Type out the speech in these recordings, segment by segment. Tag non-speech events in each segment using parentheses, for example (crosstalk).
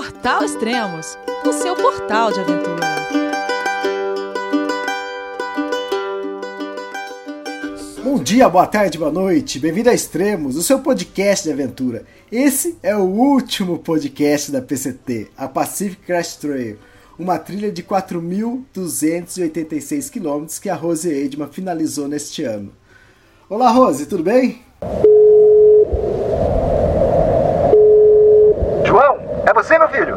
Portal Extremos, o seu portal de aventura. Bom dia, boa tarde, boa noite. Bem-vindo a Extremos, o seu podcast de aventura. Esse é o último podcast da PCT, a Pacific Crest Trail, uma trilha de 4.286 quilômetros que a Rose Eidman finalizou neste ano. Olá, Rose, tudo bem? É você, meu filho?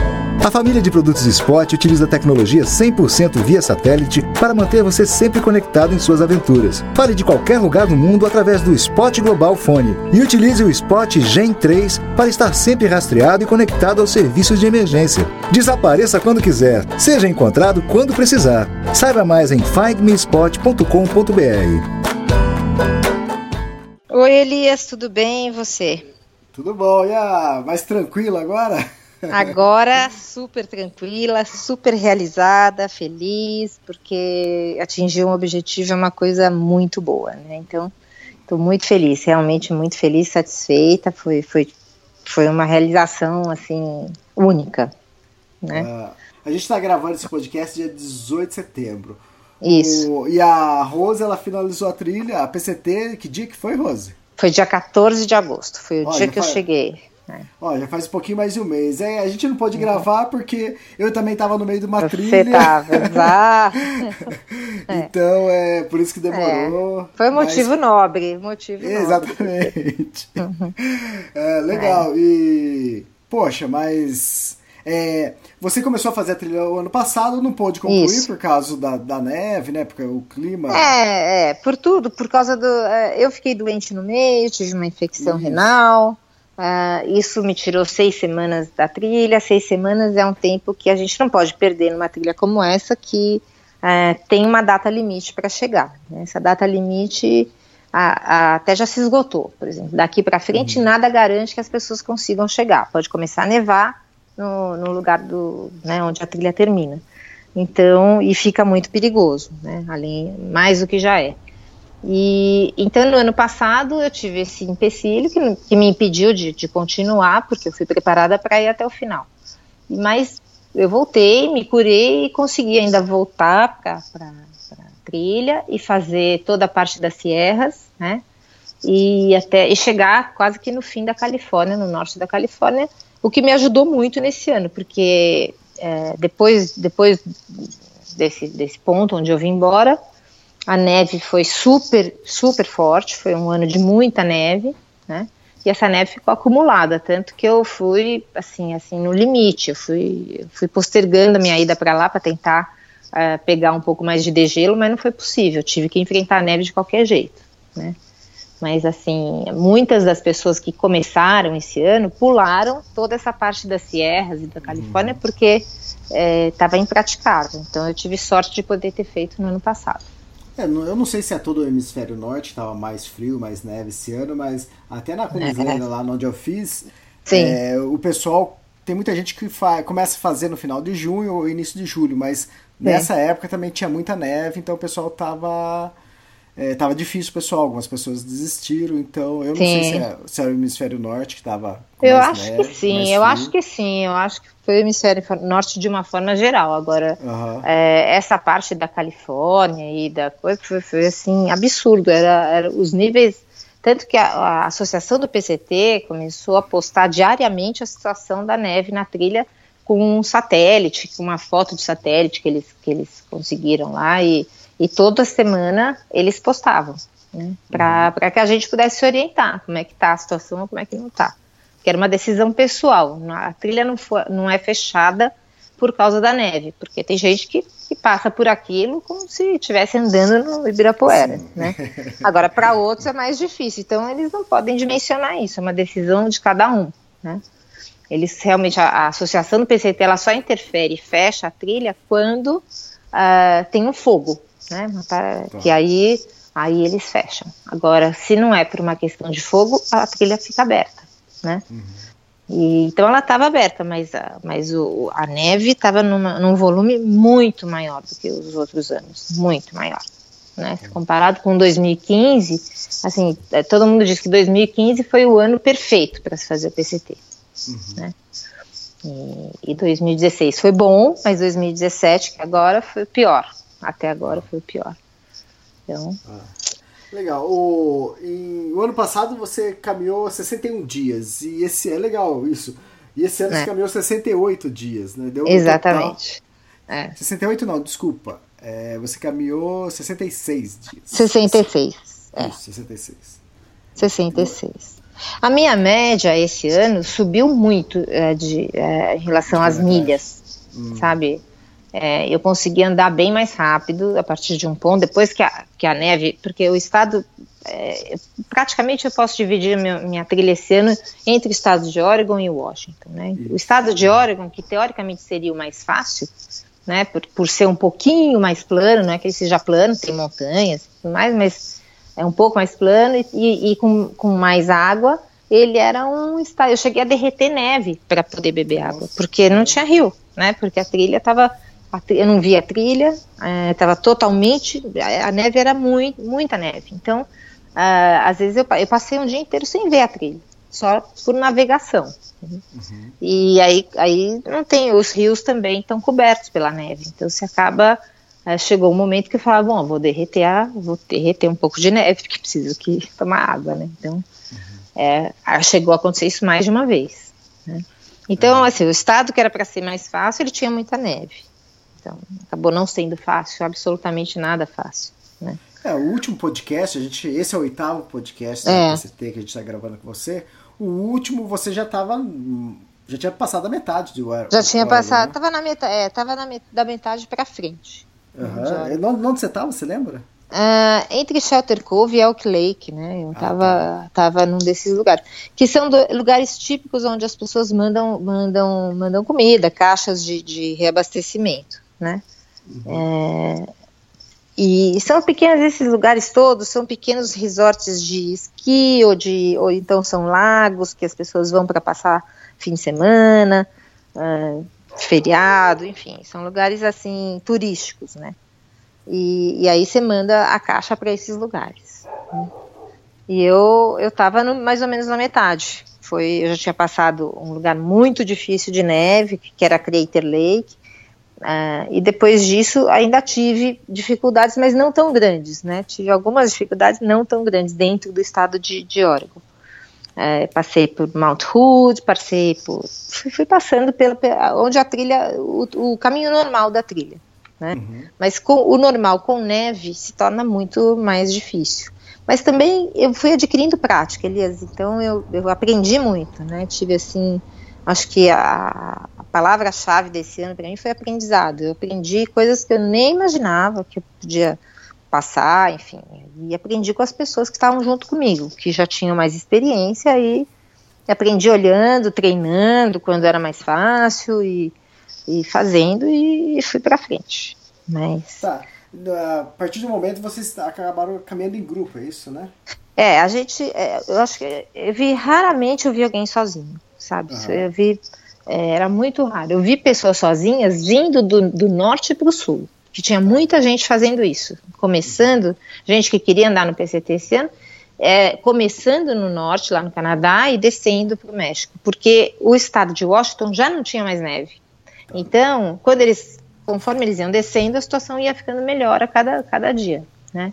A família de produtos Spot utiliza tecnologia 100% via satélite para manter você sempre conectado em suas aventuras. Fale de qualquer lugar do mundo através do Spot Global Fone e utilize o Spot Gen 3 para estar sempre rastreado e conectado aos serviços de emergência. Desapareça quando quiser, seja encontrado quando precisar. Saiba mais em findmespot.com.br. Oi, Elias, tudo bem e você? Tudo bom, e a mais tranquilo agora? Agora, super tranquila, super realizada, feliz, porque atingir um objetivo é uma coisa muito boa, né? Então, estou muito feliz, realmente muito feliz, satisfeita. Foi, foi, foi uma realização, assim, única, né? Uh, a gente está gravando esse podcast dia 18 de setembro. Isso. O, e a Rose, ela finalizou a trilha, a PCT, que dia que foi, Rose? Foi dia 14 de agosto, foi o dia que eu cheguei. É. Ó, já faz um pouquinho mais de um mês. É, a gente não pôde uhum. gravar porque eu também estava no meio de uma Você trilha. Tava, exato. (laughs) então, é por isso que demorou. É. Foi um motivo mas... nobre. Motivo Exatamente. Nobre. (laughs) Uhum. É, legal. É. E, poxa, mas. É, você começou a fazer a trilha o ano passado, não pôde concluir Isso. por causa da, da, neve, né? Porque o clima. É, é, por tudo, por causa do. É, eu fiquei doente no meio, tive uma infecção Isso. renal. Uh, isso me tirou seis semanas da trilha. Seis semanas é um tempo que a gente não pode perder numa trilha como essa, que uh, tem uma data limite para chegar. Né? Essa data limite a, a, até já se esgotou, por exemplo. Daqui para frente, uhum. nada garante que as pessoas consigam chegar. Pode começar a nevar no, no lugar do, né, onde a trilha termina. Então, e fica muito perigoso, né? Além mais do que já é. E então no ano passado eu tive esse empecilho que, que me impediu de, de, continuar, porque eu fui preparada para ir até o final. Mas eu voltei, me curei e consegui ainda voltar para a trilha e fazer toda a parte das sierras, né? E até e chegar quase que no fim da Califórnia, no norte da Califórnia, o que me ajudou muito nesse ano, porque é, depois depois desse, desse ponto onde eu vim embora a neve foi super, super forte, foi um ano de muita neve, né? E essa neve ficou acumulada, tanto que eu fui assim, assim no limite. Eu fui, fui postergando a minha ida para lá para tentar uh, pegar um pouco mais de degelo, mas não foi possível. Eu tive que enfrentar a neve de qualquer jeito, né? Mas assim, muitas das pessoas que começaram esse ano pularam toda essa parte das Sierras e da Califórnia uhum. porque estava é, impraticável. Então eu tive sorte de poder ter feito no ano passado. É, eu não sei se é todo o hemisfério norte, estava mais frio, mais neve esse ano, mas até na Cunzena, é. lá onde eu fiz, é, o pessoal. Tem muita gente que começa a fazer no final de junho ou início de julho, mas nessa época também tinha muita neve, então o pessoal tava é, tava difícil, pessoal. Algumas pessoas desistiram, então eu não sim. sei se é, se é, o hemisfério norte que estava. Eu acho que sim, eu acho que sim, eu acho que foi o hemisfério norte de uma forma geral. Agora, uhum. é, essa parte da Califórnia e da coisa foi, foi assim, absurdo. Era, era os níveis. Tanto que a, a, associação do PCT começou a postar diariamente a situação da neve na trilha com um satélite, com uma foto de satélite que eles, que eles conseguiram lá e e toda semana eles postavam, né, para uhum. que a gente pudesse se orientar, como é que está a situação, como é que não está. Que era uma decisão pessoal, a trilha não, foi, não é fechada por causa da neve, porque tem gente que, que passa por aquilo como se estivesse andando no Ibirapuera, né? (laughs) Agora, para outros é mais difícil, então eles não podem dimensionar isso, é uma decisão de cada um, né? Eles realmente, a, a associação do PCT, ela só interfere e fecha a trilha quando uh, tem um fogo, né? Tá. Que aí, aí eles fecham. Agora, se não é por uma questão de fogo, a trilha fica aberta, né? Uhum. E, então ela estava aberta, mas, a, mas o, a neve estava num volume muito maior do que os outros anos, muito maior. né? Se comparado com 2015, assim, é, todo mundo diz que 2015 foi o ano perfeito para se fazer o PCT, uhum. né? E, e 2016 foi bom, mas 2017, que agora foi o pior. Até agora foi o pior. Então. Ah, legal. O, em, o ano passado você caminhou 61 dias. E esse é legal isso. E esse ano é. você caminhou 68 dias, né? Deu Exatamente. É. 68 não, desculpa. É, você caminhou 66 dias. 66. É. Isso, 66. 66. A minha média esse ano subiu muito é, de, é, em relação às milhas, hum. sabe? É, eu consegui andar bem mais rápido a partir de um ponto, depois que a, que a neve, porque o estado, é, praticamente eu posso dividir minha, minha, trilha esse ano entre o estado de Oregon e Washington, né? O estado de Oregon, que teoricamente seria o mais fácil, né, por, por ser um pouquinho mais plano, não é que ele seja plano, tem montanhas e tudo mais, mas é um pouco mais plano e, e, e com, com mais água, ele era um estado, eu cheguei a derreter neve para poder beber água, porque não tinha rio, né, porque a trilha estava eu não via a trilha, estava é, totalmente, a neve era muito, muita neve. Então, uh, às vezes eu, eu, passei um dia inteiro sem ver a trilha, só por navegação. Uhum. E aí, aí não tem, os rios também estão cobertos pela neve. Então, você acaba, uh, chegou um momento que eu falava, bom, vou derreter, a, vou derreter um pouco de neve, porque preciso que tomar água, né? Então, uhum. é, chegou a acontecer isso mais de uma vez. Né? Então, uhum. assim, o estado que era para ser mais fácil, ele tinha muita neve. Então, acabou não sendo fácil, absolutamente nada fácil. Né? É, o último podcast, a gente, esse é o oitavo podcast é. da PCT que a gente está gravando com você. O último você já estava já tinha passado a metade do ar. Já tinha passado, né? tava na metade, é, tava na met da metade para frente. Uhum. Onde você estava, você lembra? Uh, entre Shelter Cove e Elk Lake, né? Eu estava ah, tá. tava num desses lugares. Que são do, lugares típicos onde as pessoas mandam, mandam, mandam comida, caixas de, de reabastecimento né? Uhum. É, e são pequenos esses lugares todos, são pequenos resorts de esqui ou de ou então são lagos que as pessoas vão para passar fim de semana, uh, feriado, enfim, são lugares assim turísticos, né? E, e aí você manda a caixa para esses lugares. Né? E eu eu estava mais ou menos na metade. Foi, eu já tinha passado um lugar muito difícil de neve, que era Crater Lake, Uh, e depois disso ainda tive dificuldades, mas não tão grandes, né? Tive algumas dificuldades não tão grandes dentro do estado de, de Oregon. Uh, passei por Mount Hood, passei por. Fui, fui passando pela, pela, onde a trilha, o, o, caminho normal da trilha. Né? Uhum. Mas com, o normal com neve se torna muito mais difícil. Mas também eu fui adquirindo prática, Elias, então eu, eu aprendi muito, né? Tive assim acho que a, a palavra-chave desse ano para mim foi aprendizado. Eu aprendi coisas que eu nem imaginava que eu podia passar, enfim, e aprendi com as pessoas que estavam junto comigo, que já tinham mais experiência e aprendi olhando, treinando quando era mais fácil e, e fazendo e, fui para frente. Mas tá. A partir do momento vocês acabaram caminhando em grupo, é isso, né? É, a gente, é, eu acho que eu vi raramente eu vi alguém sozinho sabe? Uhum. Eu vi, é, era muito raro. Eu vi pessoas sozinhas vindo do, do norte para o sul, que tinha muita gente fazendo isso, começando, gente que queria andar no PCT esse ano, é, começando no norte, lá no Canadá, e descendo para o México, porque o estado de Washington já não tinha mais neve. Então, quando eles, conforme eles iam descendo, a situação ia ficando melhor a cada, cada dia, né?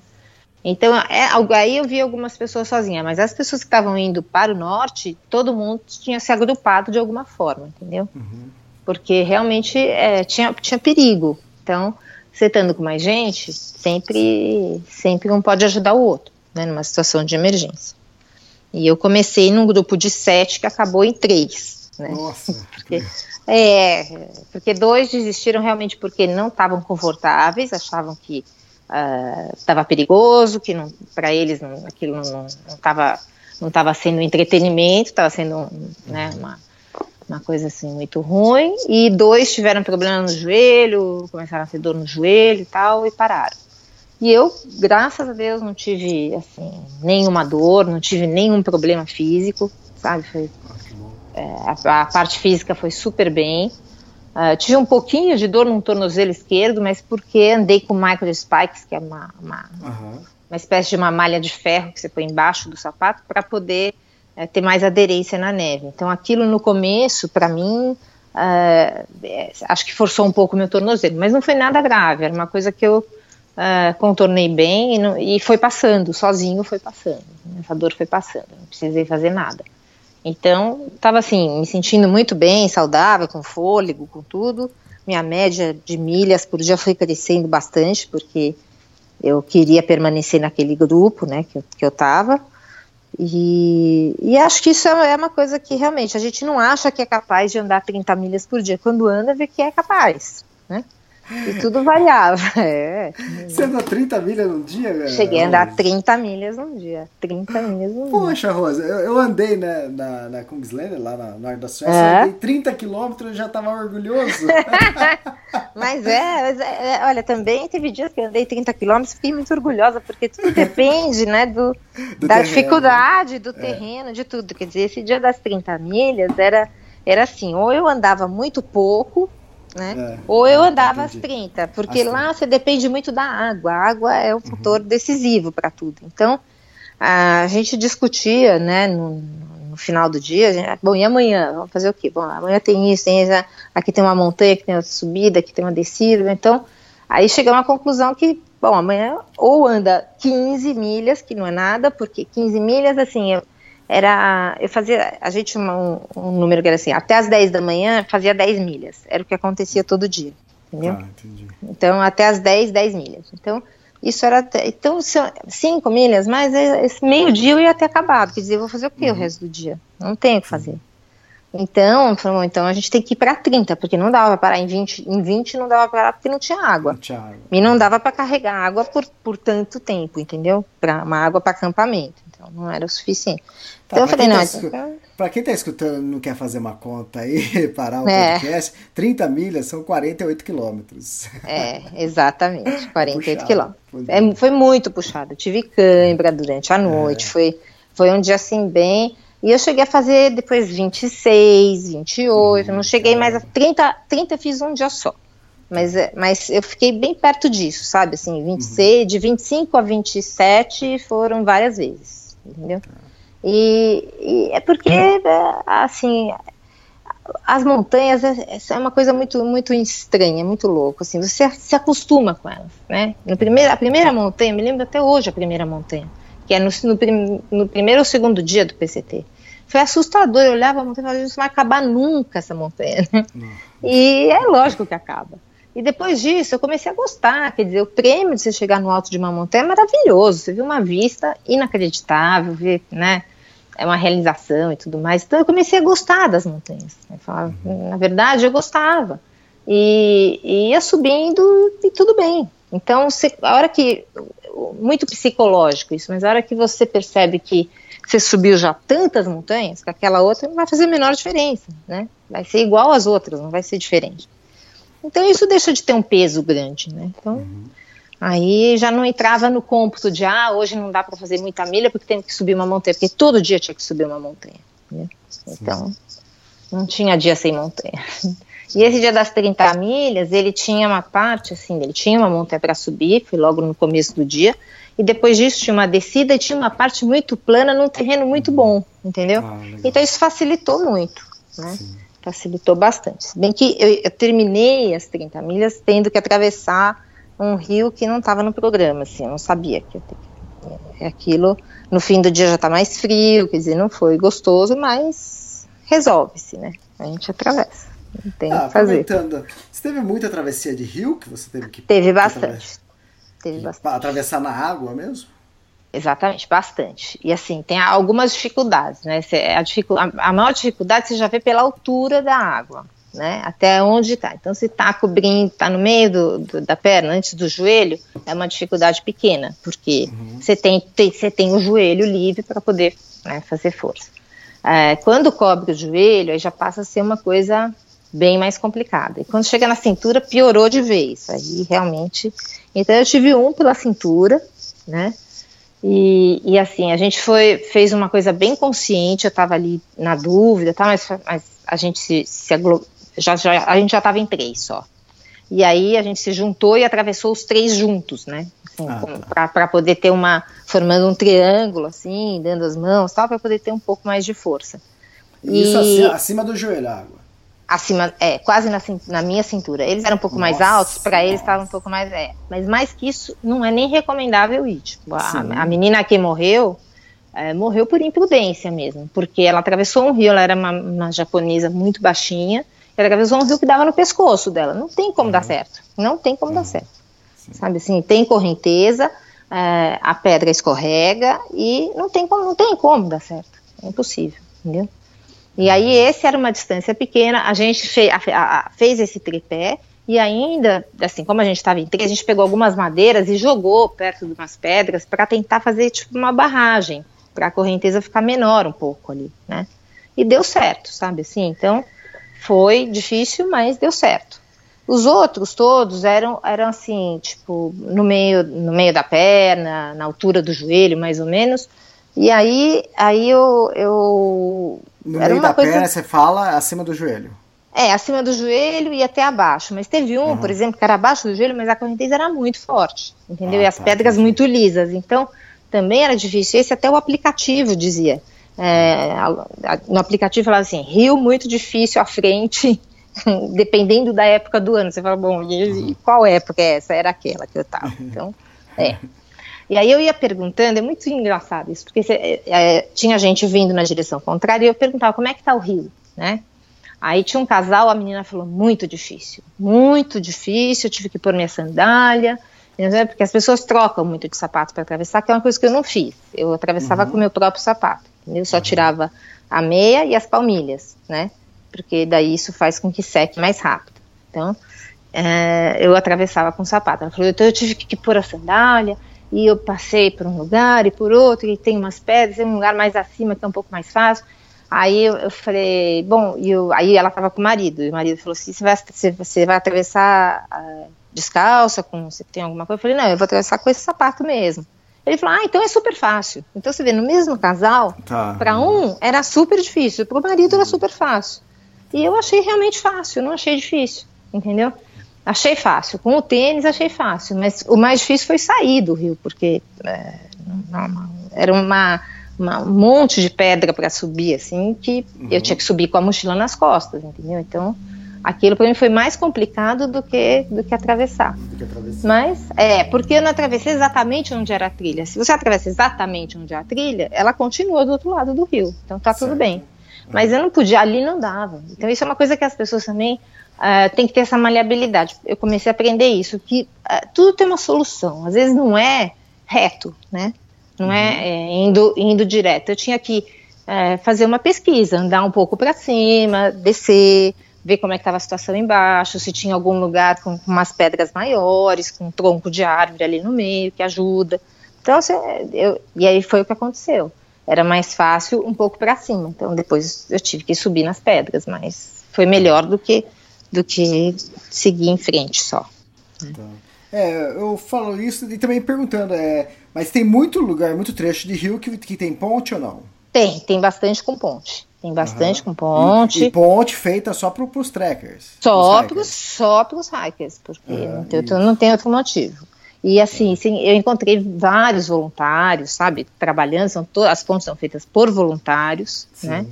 Então, é, aí eu vi algumas pessoas sozinhas, mas as pessoas que estavam indo para o norte, todo mundo tinha se agrupado de alguma forma, entendeu? Uhum. Porque realmente é, tinha, tinha perigo. Então, você estando com mais gente, sempre, sempre um pode ajudar o outro, né, numa situação de emergência. E eu comecei num grupo de sete que acabou em três. Né? Nossa! porque, é, porque dois desistiram realmente porque não estavam confortáveis, achavam que estava uh, perigoso, que para eles não, aquilo não estava não estava sendo entretenimento, estava sendo né, uma, uma coisa assim muito ruim. E dois tiveram problema no joelho, começaram a ter dor no joelho e tal, e pararam. E eu, graças a Deus, não tive assim nenhuma dor, não tive nenhum problema físico, sabe? Foi, é, a, a, parte física foi super bem. Uh, tive um pouquinho de dor no tornozelo esquerdo, mas porque andei com micro spikes, que é uma, uma, uhum. uma espécie de uma malha de ferro que você põe embaixo do sapato para poder uh, ter mais aderência na neve. Então aquilo no começo, para mim, uh, acho que forçou um pouco o meu tornozelo, mas não foi nada grave, era uma coisa que eu contornei bem e, não, e, foi passando, sozinho foi passando. Essa dor foi passando, não precisei fazer nada. Então, estava assim, me sentindo muito bem, saudável, com fôlego, com tudo. Minha média de milhas por dia foi crescendo bastante, porque eu queria permanecer naquele grupo, né, que que eu tava. E, e acho que isso é, é uma coisa que realmente a gente não acha que é capaz de andar 30 milhas por dia. Quando anda, vê que é capaz, né? E tudo variava. (laughs) É. Você anda 30 milhas num dia, velho? Cheguei a andar 30 milhas num dia. 30 milhas num Poxa, dia. Poxa, Rosa, eu, eu, andei né, na, na Kungsleder, lá na norte da Suécia, é. andei 30 quilômetros e já tava orgulhoso. (laughs) mas, é, mas é, olha, também teve dias que eu andei 30 quilômetros e fiquei muito orgulhosa, porque tudo depende, né, do, do da terreno, dificuldade, do é. terreno, de tudo. Quer dizer, esse dia das 30 milhas era, era assim, ou eu andava muito pouco, né? É, Ou eu andava às 30, porque lá você depende muito da água. A água é um fator uhum. decisivo para tudo. Então, a gente discutia, né, no, no final do dia, gente, bom, e amanhã? Vamos fazer o quê? Bom, amanhã tem isso, tem isso, aqui tem uma montanha, aqui tem uma subida, aqui tem uma descida. Então, aí chegamos à conclusão que, bom, amanhã ou anda 15 milhas, que não é nada, porque 15 milhas, assim, eu, era eu fazia a gente um, um, número que era assim até as 10 da manhã fazia 10 milhas. Era o que acontecia todo dia entendeu? Ah, então até as 10 10 milhas. Então isso era então 5 milhas mas esse meio dia eu ia ter acabado. Quer dizer eu vou fazer o que uhum. o resto do dia? Não tenho o que fazer. Então falou, então a gente tem que ir para 30 porque não dava para parar em 20 em 20 não dava para parar porque não tinha água, não tinha água. e não dava para carregar água por, por tanto tempo entendeu? Para uma água para acampamento não era o suficiente Tá, então eu falei, não. Tá então... Pra quem tá escutando não quer fazer uma conta aí, (laughs) parar o é. podcast, 30 milhas são 48 quilômetros. É, exatamente, 48 quilômetros. (laughs) É, foi muito puxado. Eu tive cãibra durante a é. noite, é. foi, foi um dia assim bem. E eu cheguei a fazer depois 26, 28, hum, não cheguei mais a 30, 30 fiz um dia só. Mas, é, mas eu fiquei bem perto disso, sabe? Assim, 26, uhum. de 25 a 27 foram várias vezes, entendeu? E, e é porque, é, assim, as montanhas é, é, uma coisa muito muito estranha, muito louco, assim, você se acostuma com elas, né? No primeiro, a primeira montanha, me lembro até hoje a primeira montanha, que é no, no, no primeiro ou segundo dia do PCT. Foi assustador, eu olhava a montanha e falava, isso não vai acabar nunca essa montanha, né? E é lógico que acaba. E depois disso eu comecei a gostar, quer dizer, o prêmio de você chegar no alto de uma montanha é maravilhoso, você viu uma vista inacreditável, ver, né, é uma realização e tudo mais. Então eu comecei a gostar das montanhas. Né, falava, na verdade eu gostava. E, e ia subindo e tudo bem. Então, você, a hora que, muito psicológico isso, mas a hora que você percebe que você subiu já tantas montanhas, que aquela outra não vai fazer a menor diferença, né? Vai ser igual às outras, não vai ser diferente. Então isso deixa de ter um peso grande, né? Então uhum. aí já não entrava no cômputo de ah, hoje não dá para fazer muita milha porque tem que subir uma montanha, porque todo dia tinha que subir uma montanha. Né? Então não tinha dia sem montanha. (laughs) E esse dia das 30 milhas, ele tinha uma parte assim, ele tinha uma montanha para subir, foi logo no começo do dia, e depois disso tinha uma descida e tinha uma parte muito plana num terreno muito bom, entendeu? Ah, então isso facilitou muito, né? Sim facilitou bastante. Se bem que eu, eu, terminei as 30 milhas tendo que atravessar um rio que não estava no programa, assim, eu não sabia que ia ter que, aquilo. No fim do dia já está mais frio, quer dizer, não foi gostoso, mas resolve-se, né? A gente atravessa. Não tem ah, que fazer. Você teve muita travessia de rio que você teve que. Teve bastante. Teve bastante. Atravessar na água mesmo? Exatamente, bastante. E assim, tem algumas dificuldades, né? A, dificuldade, a maior dificuldade você já vê pela altura da água, né? Até onde está. Então, se está cobrindo, está no meio do, do, da perna, antes do joelho, é uma dificuldade pequena, porque uhum. você, tem, tem, você tem o joelho livre para poder né, fazer força. É, quando cobre o joelho, aí já passa a ser uma coisa bem mais complicada. E quando chega na cintura, piorou de vez. Aí realmente. Então, eu tive um pela cintura, né? E, e, assim, a gente foi, fez uma coisa bem consciente, eu estava ali na dúvida, tá, mas, mas a gente se, se já, já, a gente já estava em três só. E aí a gente se juntou e atravessou os três juntos, né? Assim, ah, tá. para poder ter uma. formando um triângulo, assim, dando as mãos tal, para poder ter um pouco mais de força. Isso e, acima, acima, do joelho, água. Acima, é, quase na, na minha cintura. Eles eram um pouco nossa, mais altos, para eles estava um pouco mais. É. Mas mais que isso, não é nem recomendável ir. Tipo, a, a menina que morreu, é, morreu por imprudência mesmo, porque ela atravessou um rio, ela era uma, uma japonesa muito baixinha, ela atravessou um rio que dava no pescoço dela. Não tem como uhum. dar certo. Não tem como uhum. dar certo. Sim. Sabe assim, tem correnteza, é, a pedra escorrega e não tem como, não tem como dar certo. É impossível, entendeu? E aí esse era uma distância pequena, a gente fez, a, a, fez esse tripé e ainda, assim, como a gente estava em três, a gente pegou algumas madeiras e jogou perto de umas pedras para tentar fazer tipo uma barragem, para a correnteza ficar menor um pouco ali, né? E deu certo, sabe assim? Então, foi difícil, mas deu certo. Os outros todos eram, eram assim, tipo, no meio, no meio da perna, na altura do joelho, mais ou menos. E aí, aí eu. eu no meio da coisa... perna, você fala acima do joelho. É, acima do joelho e até abaixo. Mas teve um, uhum. por exemplo, que era abaixo do joelho, mas a correnteza era muito forte, entendeu? Ah, e as tá, pedras entendi. muito lisas. Então, também era difícil. Esse até o aplicativo dizia. É, no aplicativo falava assim, rio muito difícil à frente, (laughs) dependendo da época do ano. Você fala, bom, e, qual época é essa? Era aquela que eu estava. (laughs) Então, é. E aí eu ia perguntando, é muito engraçado isso, porque é, é, tinha gente vindo na direção contrária e eu perguntava como é que está o rio, né? Aí tinha um casal, a menina falou, muito difícil, muito difícil, eu tive que pôr minha sandália, porque as pessoas trocam muito de sapato para atravessar, que é uma coisa que eu não fiz. Eu atravessava uhum. com o meu próprio sapato. Eu só tirava a meia e as palmilhas, né? Porque daí isso faz com que seque mais rápido. Então, é, eu atravessava com o sapato. Ela falou, então eu tive que pôr a sandália, e eu passei por um lugar e por outro, e tem umas pedras, tem um lugar mais acima que é um pouco mais fácil. Aí eu, eu falei, bom, e eu, aí ela estava com o marido, e o marido falou assim, você vai, você, vai atravessar uh, descalça, com, você tem alguma coisa? Eu falei, não, eu vou atravessar com esse sapato mesmo. Ele falou, ah, então é super fácil. Então você vê, no mesmo casal, tá. para um era super difícil, para o marido era super fácil. E eu achei realmente fácil, não achei difícil, entendeu? Achei fácil. Com o tênis achei fácil, mas o mais difícil foi sair do rio, porque é, era uma, uma, um monte de pedra para subir, assim, que uhum. eu tinha que subir com a mochila nas costas, entendeu? Então aquilo para mim foi mais complicado do que do que atravessar. Do que atravessar. Mas é, porque eu não atravessei exatamente onde era a trilha. Se você atravessa exatamente onde é a trilha, ela continua do outro lado do rio. Então tá certo. tudo bem. Mas eu não podia, ali não dava. Então isso é uma coisa que as pessoas também uh, têm que ter essa maleabilidade. Eu comecei a aprender isso, que uh, tudo tem uma solução. Às vezes não é reto, né? Não é, uhum. é indo, indo direto. Eu tinha que uh, fazer uma pesquisa, andar um pouco para cima, descer, ver como é que estava a situação embaixo, se tinha algum lugar com, com umas pedras maiores, com um tronco de árvore ali no meio que ajuda. Então, eu, e aí foi o que aconteceu. Era mais fácil um pouco para cima. Então, depois eu tive que subir nas pedras, mas foi melhor do que do que seguir em frente só. Tá. É, eu falo isso e também perguntando, é, mas tem muito lugar, muito trecho de rio que, que tem ponte ou não? Tem, tem bastante com ponte. Tem bastante uhum. com ponte. E, e, ponte feita só para os trekkers. Só para os hikers, porque uhum, não, tem não tem outro motivo. E assim, sim, eu encontrei vários voluntários, sabe, trabalhando, são as pontes são feitas por voluntários, sim. né?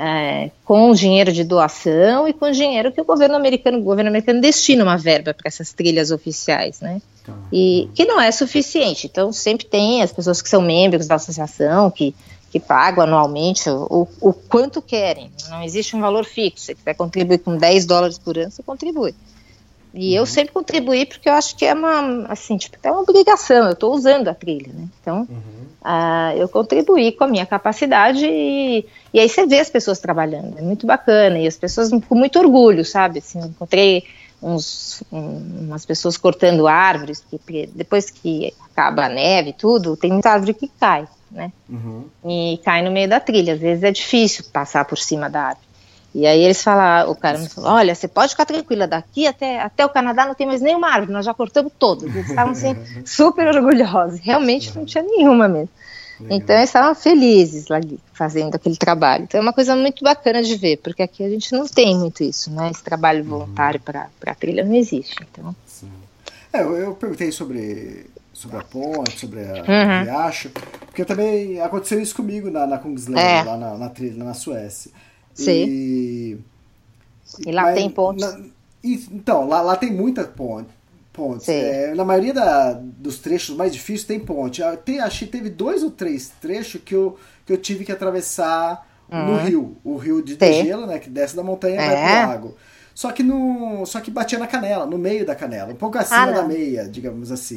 É, com dinheiro de doação e com dinheiro que o governo americano, o governo americano destina uma verba para essas trilhas oficiais, né? Tá. E que não é suficiente. Então sempre tem as pessoas que são membros da associação que que pagam anualmente o, o quanto querem. Não existe um valor fixo. Se quiser contribuir com 10 dólares por ano, você contribui. E uhum. eu sempre contribuí porque eu acho que é uma, assim, tipo, é uma obrigação. Eu estou usando a trilha, né? Então, uhum. uh, eu contribuí com a minha capacidade e, e aí você vê as pessoas trabalhando. É muito bacana. E as pessoas com muito orgulho, sabe? Assim, encontrei uns, um, umas pessoas cortando árvores, que depois que acaba a neve e tudo, tem muita árvore que cai né? Uhum. E cai no meio da trilha. Às vezes é difícil passar por cima da árvore. E aí eles falaram, o cara me falou, olha, você pode ficar tranquila, daqui até, até o Canadá não tem mais nenhuma árvore, nós já cortamos todas. Eles estavam assim, super orgulhosos. Realmente não tinha nenhuma mesmo. Então eles estavam felizes lá fazendo aquele trabalho. Então é uma coisa muito bacana de ver, porque aqui a gente não tem muito isso, né? Esse trabalho uhum. voluntário uhum. para a trilha não existe. Então. É, eu, eu perguntei sobre sobre a ponte, sobre a uhum. riacho, porque também aconteceu isso comigo na, na Kungsleden, é. lá na, na trilha, na Suécia. Sim. E, e lá mas, tem pontes. Na, então, lá, lá tem muita ponte. Pontes. É, na maioria da, dos trechos mais difíceis tem ponte. Ah, tem, acho que teve dois ou três trechos que eu, que eu tive que atravessar uhum. no rio. O rio de, de gelo, né? Que desce da montanha e é. vai pro lago. Só que no, só que batia na canela, no meio da canela, um pouco acima ah, da meia, digamos assim.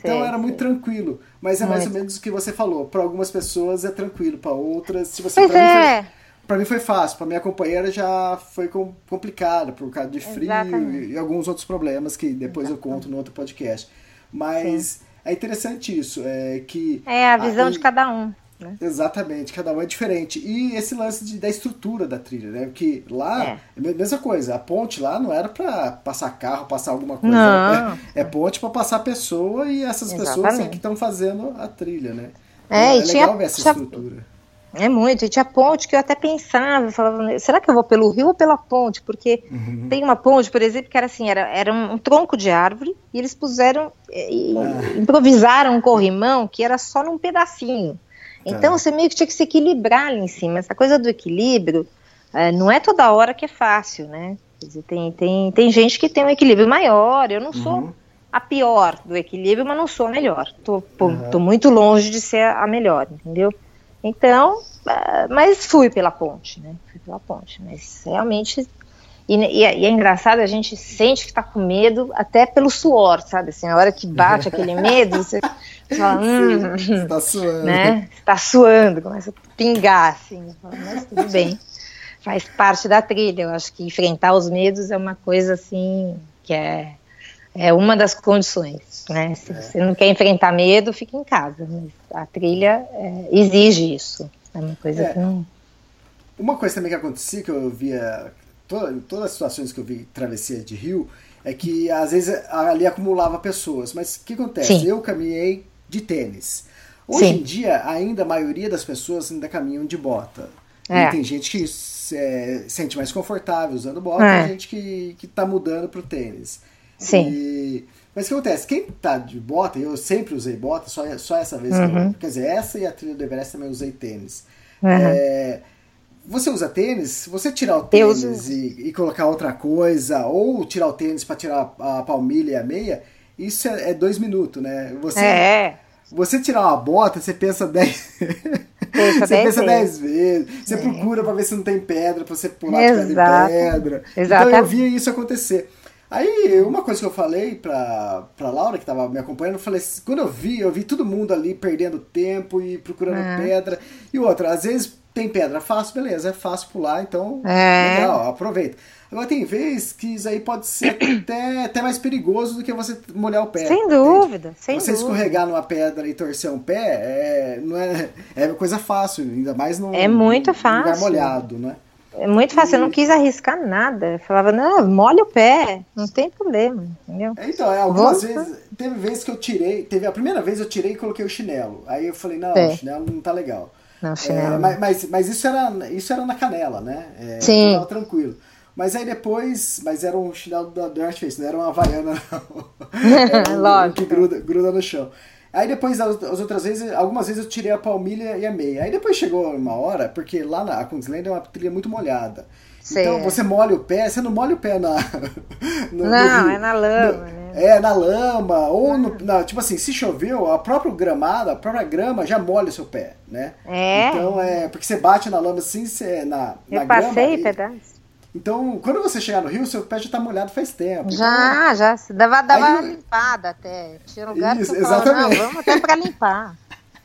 então era muito tranquilo. Mas é muito. mais ou menos o que você falou. Para algumas pessoas é tranquilo, para outras, se você pois é. Para mim foi fácil, para minha companheira já foi complicado por causa de frio e, e, alguns outros problemas que depois Exatamente. eu conto no outro podcast. Mas Sim. é interessante isso, é que é a visão a, de cada um. Né? Exatamente, cada um é diferente. E esse lance de, da estrutura da trilha, né? Porque lá é. é a mesma coisa, a ponte lá não era para passar carro, passar alguma coisa. Não. É, (laughs) é ponte para passar pessoa e essas Exatamente. pessoas é que estão fazendo a trilha, né? É, então, é legal ver essa estrutura. É muito, e tinha ponte que eu até pensava, falava, será que eu vou pelo rio ou pela ponte? Porque uhum. tem uma ponte, por exemplo, que era assim, era, era um tronco de árvore, e eles puseram, e, ah. improvisaram um corrimão que era só num pedacinho. Então, é. você meio que tinha que se equilibrar ali em cima. Essa coisa do equilíbrio é, não é toda hora que é fácil, né? Quer dizer, tem, tem, tem gente que tem um equilíbrio maior. Eu não sou uhum. a pior do equilíbrio, mas não sou a melhor. Tô, uhum. tô muito longe de ser a melhor, entendeu? Então, é, mas fui pela ponte, né? Fui pela ponte. Mas realmente e, e, é, e, é engraçado, a gente sente que está com medo até pelo suor, sabe? Assim, a hora que bate aquele medo, você fala, (laughs) hum, Sim, tá suando. Né? Tá suando, começa a pingar, assim. Mas tudo (laughs) bem. Faz parte da trilha. Eu acho que enfrentar os medos é uma coisa, assim, que é, é uma das condições, né? Se é. você não quer enfrentar medo, fica em casa. Mas a trilha é, exige isso. É uma coisa é. que não... Uma coisa também que acontecia, que eu via toda, todas as situações que eu vi travessia de rio, é que às vezes ali acumulava pessoas. Mas o que acontece? Sim. Eu caminhei de tênis. Hoje Sim. em dia, ainda a maioria das pessoas ainda caminham de bota. É. E tem gente que é, sente mais confortável usando bota, é. tem gente que, que tá mudando pro tênis. Sim. E, mas o que acontece? Quem tá de bota, eu sempre usei bota, só, só essa vez uhum. que eu. Quer dizer, essa e a trilha do Everest também usei tênis. Uhum. É, você usa tênis? Se você tirar o tênis e, e, colocar outra coisa, ou tirar o tênis para tirar a palmilha e a meia, isso é, é dois minutos, né? Você, é. Você tirar uma bota, você pensa dez. (laughs) Pensa você dez pensa vezes. dez vezes. Você é. procura para ver se não tem pedra, pra você pular Exato. de pedra em pedra. Exato. Então eu via isso acontecer. Aí, uma coisa que eu falei pra, pra Laura, que tava me acompanhando, eu falei, quando eu vi, eu vi todo mundo ali perdendo tempo e procurando uhum. pedra. E outra, às vezes tem pedra fácil, beleza, é fácil pular, então é. legal, aproveita. Agora tem vezes que isso aí pode ser (coughs) até, até mais perigoso do que você molhar o pé. Sem dúvida, sem você dúvida. escorregar numa pedra e torcer um pé é, não é, é coisa fácil, ainda mais num, é muito fácil. lugar molhado, né? É muito fácil, eu não quis arriscar nada. Eu falava, não, molha o pé, não tem problema, entendeu? É, então, é, algumas Vou... vezes, teve vezes que eu tirei, teve a primeira vez eu tirei e coloquei o chinelo. Aí eu falei, não, o chinelo não tá legal. Não, chinelo. É, mas, mas, mas, isso, era, isso era na canela, né? É, Sim. Tava tranquilo. Mas aí depois, mas era um chinelo da North Face, não era uma havaiana, não. (laughs) era um, Lógico. que gruda, gruda no chão. Aí depois, as, as, outras vezes, algumas vezes eu tirei a palmilha e a meia. Aí depois chegou uma hora, porque lá na Queensland é uma trilha muito molhada. Então você molha o pé, você não molha o pé na. (laughs) No, não, no, é na lama, no, né? É, na lama, ou no, na, tipo assim, se choveu, a própria gramada, a própria grama já molha o seu pé, né? É. Então é. Porque você bate na lama assim, você, na, Eu na passei grama. pedaço. Então, quando você chegar no rio, seu pé já tá molhado faz tempo. Já, então, já. Dava, dava aí, uma limpada até. Tinha lugar isso, que exatamente. Falava, vamos até pra limpar.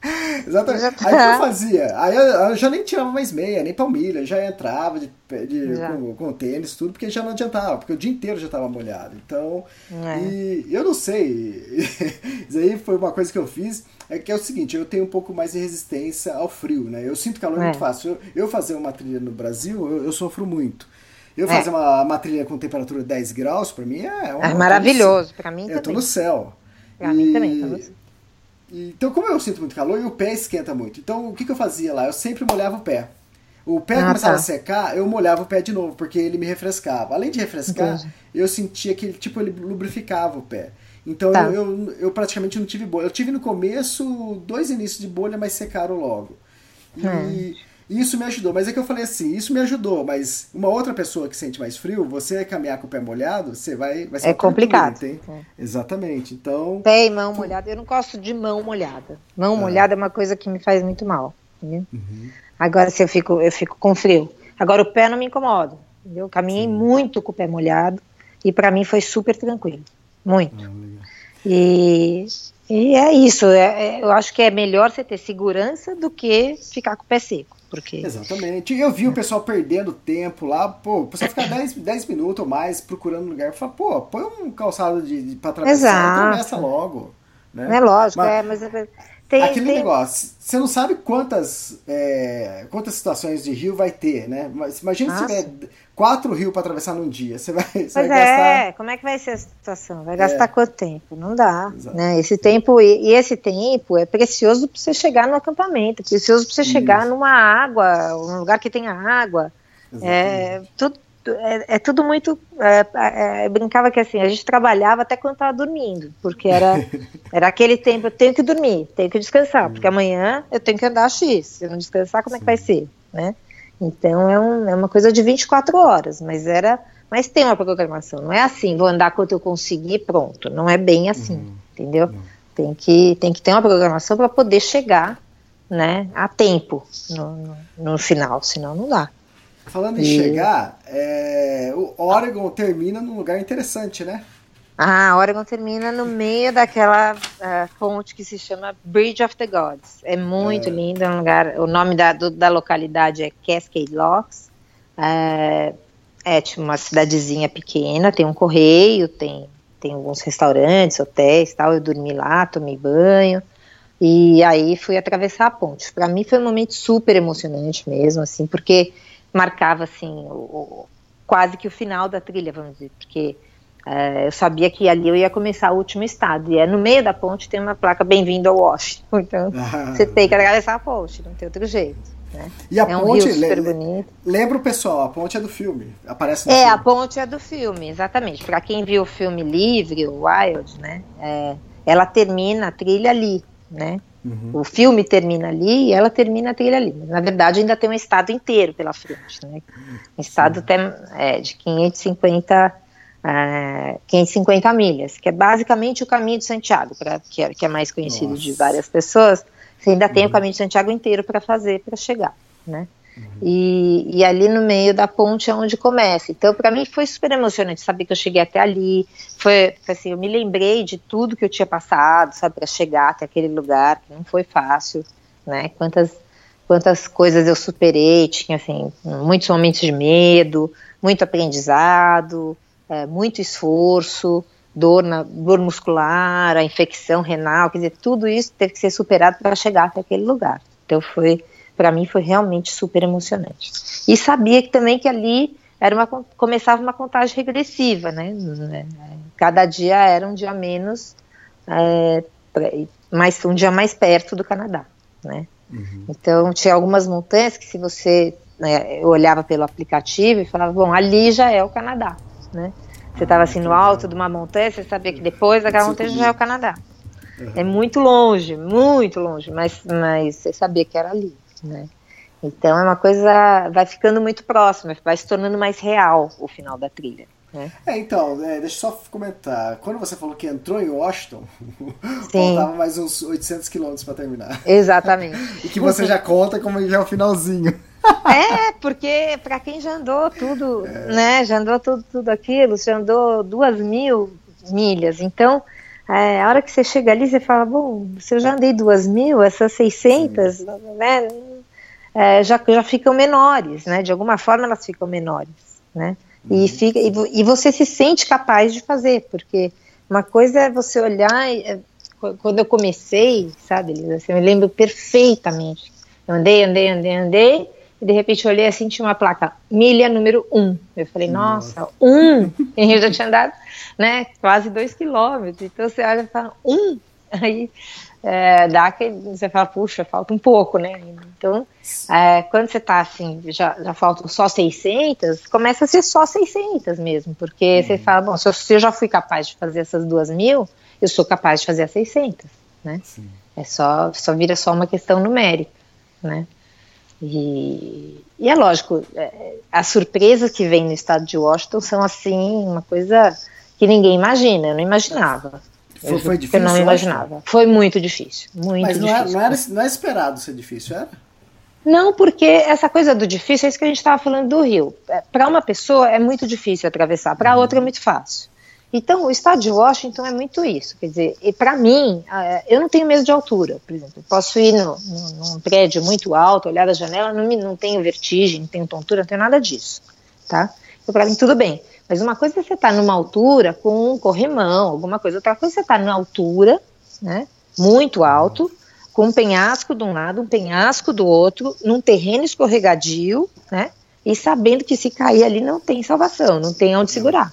(laughs) Exatamente. Tá. Aí o que eu fazia? Aí eu, eu, já nem tirava mais meia, nem palmilha, já entrava de, de com, com tênis, tudo, porque já não adiantava, porque o dia inteiro já estava molhado. Então, é. e eu não sei, (laughs) isso aí foi uma coisa que eu fiz, é que é o seguinte, eu tenho um pouco mais de resistência ao frio, né? Eu sinto calor é. muito fácil. Eu, eu fazer uma trilha no Brasil, eu, eu sofro muito. Eu fazer é. uma, uma trilha com temperatura de 10 graus, para mim é, é maravilhoso. Para mim eu também. tô no céu. Pra mim também, tô no céu. então, como eu sinto muito calor e o pé esquenta muito, então o que, que eu fazia lá? Eu sempre molhava o pé. O pé ah, começava tá. a secar, eu molhava o pé de novo, porque ele me refrescava. Além de refrescar, Entendi. eu sentia que ele, tipo, ele lubrificava o pé. Então tá. eu, eu, eu, praticamente não tive bolha. Eu tive no começo dois inícios de bolha, mas secaram logo. E, hum. Isso me ajudou. Mas é que eu falei assim, isso me ajudou, mas uma outra pessoa que sente mais frio, você caminhar com o pé molhado, você vai, vai ser É complicado. é. Exatamente. Então. Pé e mão molhada. Eu não gosto de mão molhada. Mão ah. molhada é uma coisa que me faz muito mal. Uhum. Agora se eu fico, eu fico com frio. Agora o pé não me incomoda. Eu caminhei Sim. muito com o pé molhado e para mim foi super tranquilo. Muito. Ah, e, e é isso. É, é, eu acho que é melhor você ter segurança do que ficar com o pé seco. Porque... Exatamente. Eu vi o pessoal perdendo tempo lá, pô, o pessoal ficar 10, 10 minutos ou mais procurando lugar. Fala, pô, põe um calçado de, de, pra atravessar e começa logo. Né? É lógico, mas, é, mas é, tem, Aquele tem... negócio, você não sabe quantas, é, quantas situações de rio vai ter, né? Mas imagina Nossa. se tiver quatro rios para atravessar num dia. Você vai, você pois vai é, gastar. como é que vai ser a situação? Vai gastar é. quanto tempo? Não dá. Né? Esse tempo, e, e esse tempo é precioso para você chegar no acampamento, precioso para você Isso. chegar numa água, num lugar que tenha água. É, tudo, é, é tudo muito. É, é, brincava que assim, a gente trabalhava até quando estava dormindo, porque era, (laughs) era aquele tempo, eu tenho que dormir, tenho que descansar, porque amanhã eu tenho que andar X. Se eu não descansar, como é que vai ser? Né? Então é, um, é uma coisa de 24 horas, mas era. Mas tem uma programação, não é assim, vou andar quanto eu conseguir, pronto. Não é bem assim, uhum. entendeu? Uhum. Tem, que, tem que ter uma programação para poder chegar né, a tempo no, no, no final, senão não dá. Falando em e... chegar, é, o Oregon termina num lugar interessante, né? Ah, Oregon termina no meio daquela uh, ponte que se chama Bridge of the Gods. É muito é. lindo, é um lugar. O nome da, do, da localidade é Cascade Locks. É, é tipo uma cidadezinha pequena, tem um correio, tem, tem alguns restaurantes, hotéis tal. Eu dormi lá, tomei banho. E aí fui atravessar a ponte. Para mim foi um momento super emocionante mesmo, assim, porque marcava assim o, o, quase que o final da trilha, vamos dizer, porque é, eu sabia que ali eu ia começar o último estado e é no meio da ponte tem uma placa bem-vindo ao Washington, então (laughs) ah, você tem que atravessar a ponte, não tem outro jeito. Né? E a é um ponte, super bonito. lembra o pessoal, a ponte é do filme, aparece É, filme. a ponte é do filme, exatamente. Para quem viu o filme Livre, o Wild, né, é, ela termina a trilha ali, né? Uhum. O filme termina ali e ela termina a trilha ali. Na verdade, ainda tem um estado inteiro pela frente. Né? Um estado até, é, de 550, é, 550 milhas, que é basicamente o caminho de Santiago, pra, que, é, que é mais conhecido Nossa. de várias pessoas. Você ainda uhum. tem o uhum. caminho de Santiago inteiro para fazer, para chegar. Né? Uhum. E, e, ali no meio da ponte é onde começa. Então, para mim foi super emocionante saber que eu cheguei até ali. Foi assim, eu me lembrei de tudo que eu tinha passado, sabe, para chegar até aquele lugar, que não foi fácil, né? Quantas quantas coisas eu superei, tinha assim muitos momentos de medo, muito aprendizado, é, muito esforço, dor, na, dor muscular, a infecção renal, quer dizer, tudo isso teve que ser superado para chegar até aquele lugar. Então foi para mim foi realmente super emocionante. E sabia que também que ali era uma, começava uma contagem regressiva, né? Cada dia era um dia menos, é, mais, um dia mais perto do Canadá, né? Uhum. Então tinha algumas montanhas que se você né, olhava pelo aplicativo e falava, bom, ali já é o Canadá, né? Você estava assim no alto de uma montanha, você sabia que depois daquela montanha já é o Canadá. Uhum. É muito longe, muito longe, mas, mas você sabia que era ali né? Então é uma coisa, vai ficando muito próxima, vai se tornando mais real o final da trilha. Né? É, então, é, deixa eu só comentar. Quando você falou que entrou em Washington, (laughs) faltava mais uns 800 quilômetros para terminar. Exatamente. (laughs) e que você já conta como já é o finalzinho. (laughs) é, porque para quem já andou tudo, é. né, já andou tudo, tudo aquilo, já andou duas mil milhas, então é, a hora que você chega ali, você fala, bom, se eu já andei duas mil, essas 600, Sim. né, é, já, já ficam menores, né? De alguma forma elas ficam menores, né? E, uhum. fica, e, e, você se sente capaz de fazer, porque uma coisa é você olhar, é, quando eu comecei, sabe, Elisa, assim, eu me lembro perfeitamente. Eu andei, andei, andei, andei, e de repente eu olhei assim, tinha uma placa, milha número um. Eu falei, nossa, nossa um! (laughs) E eu já tinha andado, né, quase dois quilômetros. Então você olha e fala, um! Aí é, dá que você fala, puxa, falta um pouco, né? Então, é, quando você está assim, já, já faltam só 600, começa a ser só 600 mesmo, porque uhum. você fala, bom, se eu, se eu, já fui capaz de fazer essas duas mil, eu sou capaz de fazer as 600, né? Sim. É só, só vira só uma questão numérica, né? E, e é lógico, é, as surpresas que vem no estado de Washington são assim, uma coisa que ninguém imagina, eu não imaginava. Foi, foi difícil? Eu não imaginava. Foi muito difícil, muito Mas não difícil. Mas não, era, não é esperado ser difícil, era? Não, porque essa coisa do difícil é isso que a gente estava falando do Rio. É, para uma pessoa é muito difícil atravessar, para uhum. outra é muito fácil. Então, o estado de Washington é muito isso. Quer dizer, e para mim, eu não tenho medo de altura, por exemplo. Eu posso ir no, no, num prédio muito alto, olhar da janela, não, me, não tenho vertigem, não tenho tontura, não tenho nada disso. Tá? Então, para mim, tudo bem. Mas uma coisa é você estar tá numa altura com um corrimão, alguma coisa. Outra coisa é você estar tá numa altura, né, muito alto, com um penhasco de um lado, um penhasco do outro, num terreno escorregadio, né, e sabendo que se cair ali não tem salvação, não tem onde segurar.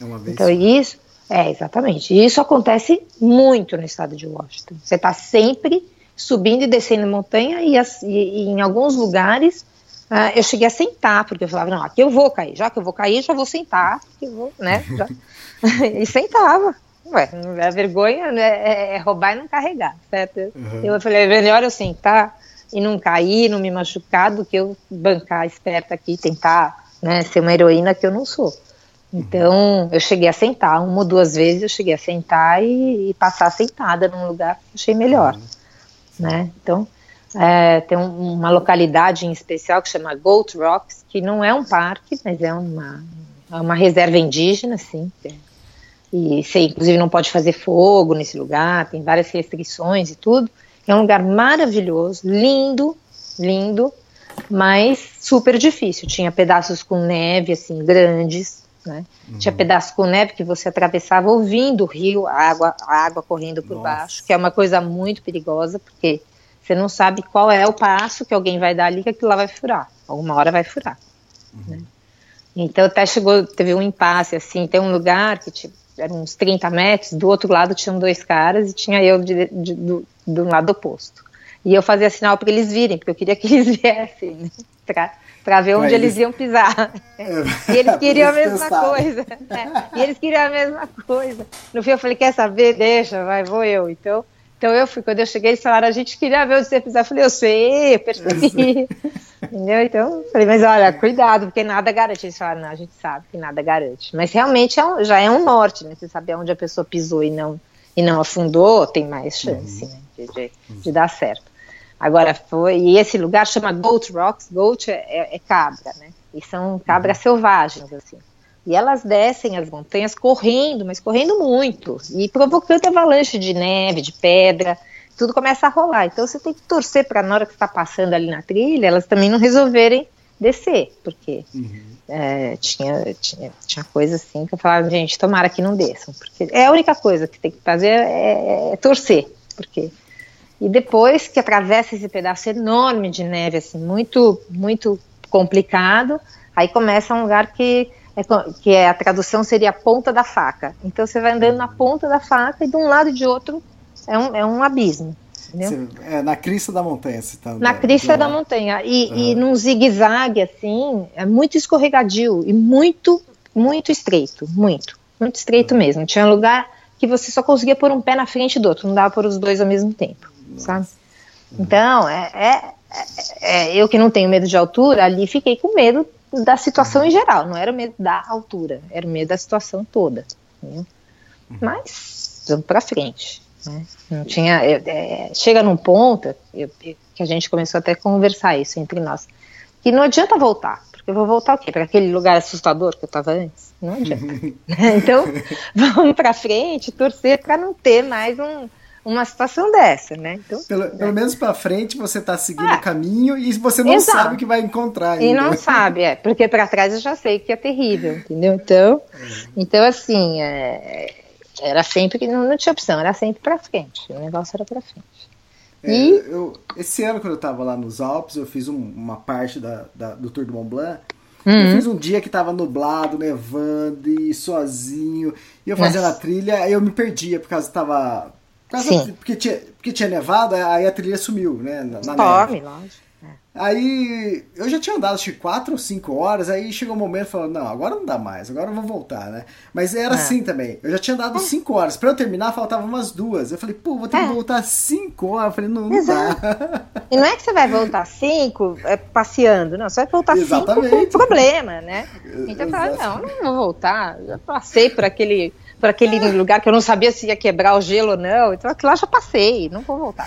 É uma vez. Então isso, é exatamente. Isso acontece muito no estado de Washington. Você está sempre subindo e descendo montanha e, e, e em alguns lugares ah, eu cheguei a sentar, porque eu falava, não, aqui eu vou cair, já que eu vou cair, já vou sentar, vou, né? (laughs) e sentava. Ué, a vergonha né, é, é, roubar e não carregar, certo? Uhum. Eu falei, é melhor eu sentar e não cair, não me machucar, do que eu bancar esperta aqui e tentar né, ser uma heroína que eu não sou. Então, eu cheguei a sentar, uma ou duas vezes eu cheguei a sentar e, e passar sentada num lugar que eu achei melhor, uhum. né? Então, é, tem um, uma localidade em especial que chama Goat Rocks, que não é um parque, mas é uma, é uma reserva indígena, assim. E você, inclusive, não pode fazer fogo nesse lugar, tem várias restrições e tudo. É um lugar maravilhoso, lindo, lindo, mas super difícil. Tinha pedaços com neve, assim, grandes, né? Uhum. Tinha pedaços com neve que você atravessava ouvindo o rio, a água, a água correndo por Nossa. baixo, que é uma coisa muito perigosa, porque você não sabe qual é o passo que alguém vai dar ali que aquilo lá vai furar. Alguma hora vai furar. Uhum. Né? Então até chegou, teve um impasse assim, tem um lugar que tipo, eram uns 30 metros, do outro lado tinham dois caras e tinha eu de, de, do, do lado oposto. E eu fazia sinal para eles virem, porque eu queria que eles (laughs) viessem, né? para ver onde eles... eles... iam pisar. É. E eles queriam a mesma coisa. É. E eles queriam a mesma coisa. No fim eu falei, quer saber? Deixa, vai, vou eu. Então então eu fui, quando eu cheguei, eles falaram, a gente queria ver você pisar. Eu falei, eu sei, eu percebi. (laughs) Entendeu? Então, falei, mas olha, cuidado, porque nada garante. Eles falaram, não, a gente sabe que nada garante. Mas realmente é um, já é um norte, né? Você saber onde a pessoa pisou e não, e não afundou, tem mais chance, uhum. né? De, de, de, dar certo. Agora, foi. E esse lugar chama Goat Rocks. Goat é, é, é cabra, né? E são cabras uhum. selvagens, assim. E elas descem as montanhas correndo, mas correndo muito, e provocando avalanche de neve, de pedra, tudo começa a rolar. Então você tem que torcer para na hora que está passando ali na trilha, elas também não resolverem descer, porque uhum. é, tinha, tinha, tinha coisa assim que eu falava, gente, tomara que não desçam, porque é a única coisa que tem que fazer é, é, é torcer, porque e depois que atravessa esse pedaço enorme de neve, assim, muito, muito complicado, aí começa um lugar que que é, a tradução seria a ponta da faca. Então você vai andando na ponta da faca e de um lado e de outro é um, é um abismo. Você, é na crista da montanha você tá Na crista da montanha. E, uhum. e num zigue-zague, assim, é muito escorregadio e muito, muito estreito. Muito. Muito estreito uhum. mesmo. Tinha um lugar que você só conseguia pôr um pé na frente do outro, não dava por os dois ao mesmo tempo, Nossa. sabe? Uhum. Então, é, é, é, eu que não tenho medo de altura, ali fiquei com medo da situação em geral, não era o medo da altura, era o medo da situação toda. Né? Mas vamos para frente. Né? Não tinha, é, chega num ponto eu, eu, que a gente começou até a conversar isso entre nós, que não adianta voltar, porque eu vou voltar o quê? Para aquele lugar assustador que eu estava antes? Não adianta. (laughs) então (laughs) vamos para frente, torcer para não ter mais um uma situação dessa, né? Então, pelo, é. pelo menos para frente você está seguindo é. o caminho e você não Exato. sabe o que vai encontrar. Ainda. E não (laughs) sabe, é, porque para trás eu já sei que é terrível, entendeu? Então, uhum. então assim, é, era sempre que não, não, tinha opção, era sempre para frente. O negócio era para frente. É, e eu, esse ano quando eu estava lá nos Alpes, eu fiz um, uma parte da, da, do Tour do Mont Blanc. Uhum. Eu fiz um dia que estava nublado, nevando e sozinho. E eu fazendo a trilha, eu me perdia por causa que tava Sim. porque, tinha, porque tinha nevado, aí a trilha sumiu, né? Na, na Come, lógico. Aí eu já tinha andado acho que 4 ou 5 horas, aí chegou um momento falando, não, agora não dá mais, agora eu vou voltar, né? Mas era é. assim também. Eu já tinha andado 5 horas. Pra eu terminar, faltavam umas duas. Eu falei, pô, vou ter é. que voltar 5 horas. Eu falei, não, não dá. E não é que você vai voltar 5 é, passeando, não. Você vai voltar 5 com problema, né? Então eu falei, não, não vou voltar. Já passei por aquele para aquele lugar que eu não sabia se ia quebrar o gelo ou não. Então aquilo lá já passei, não vou voltar.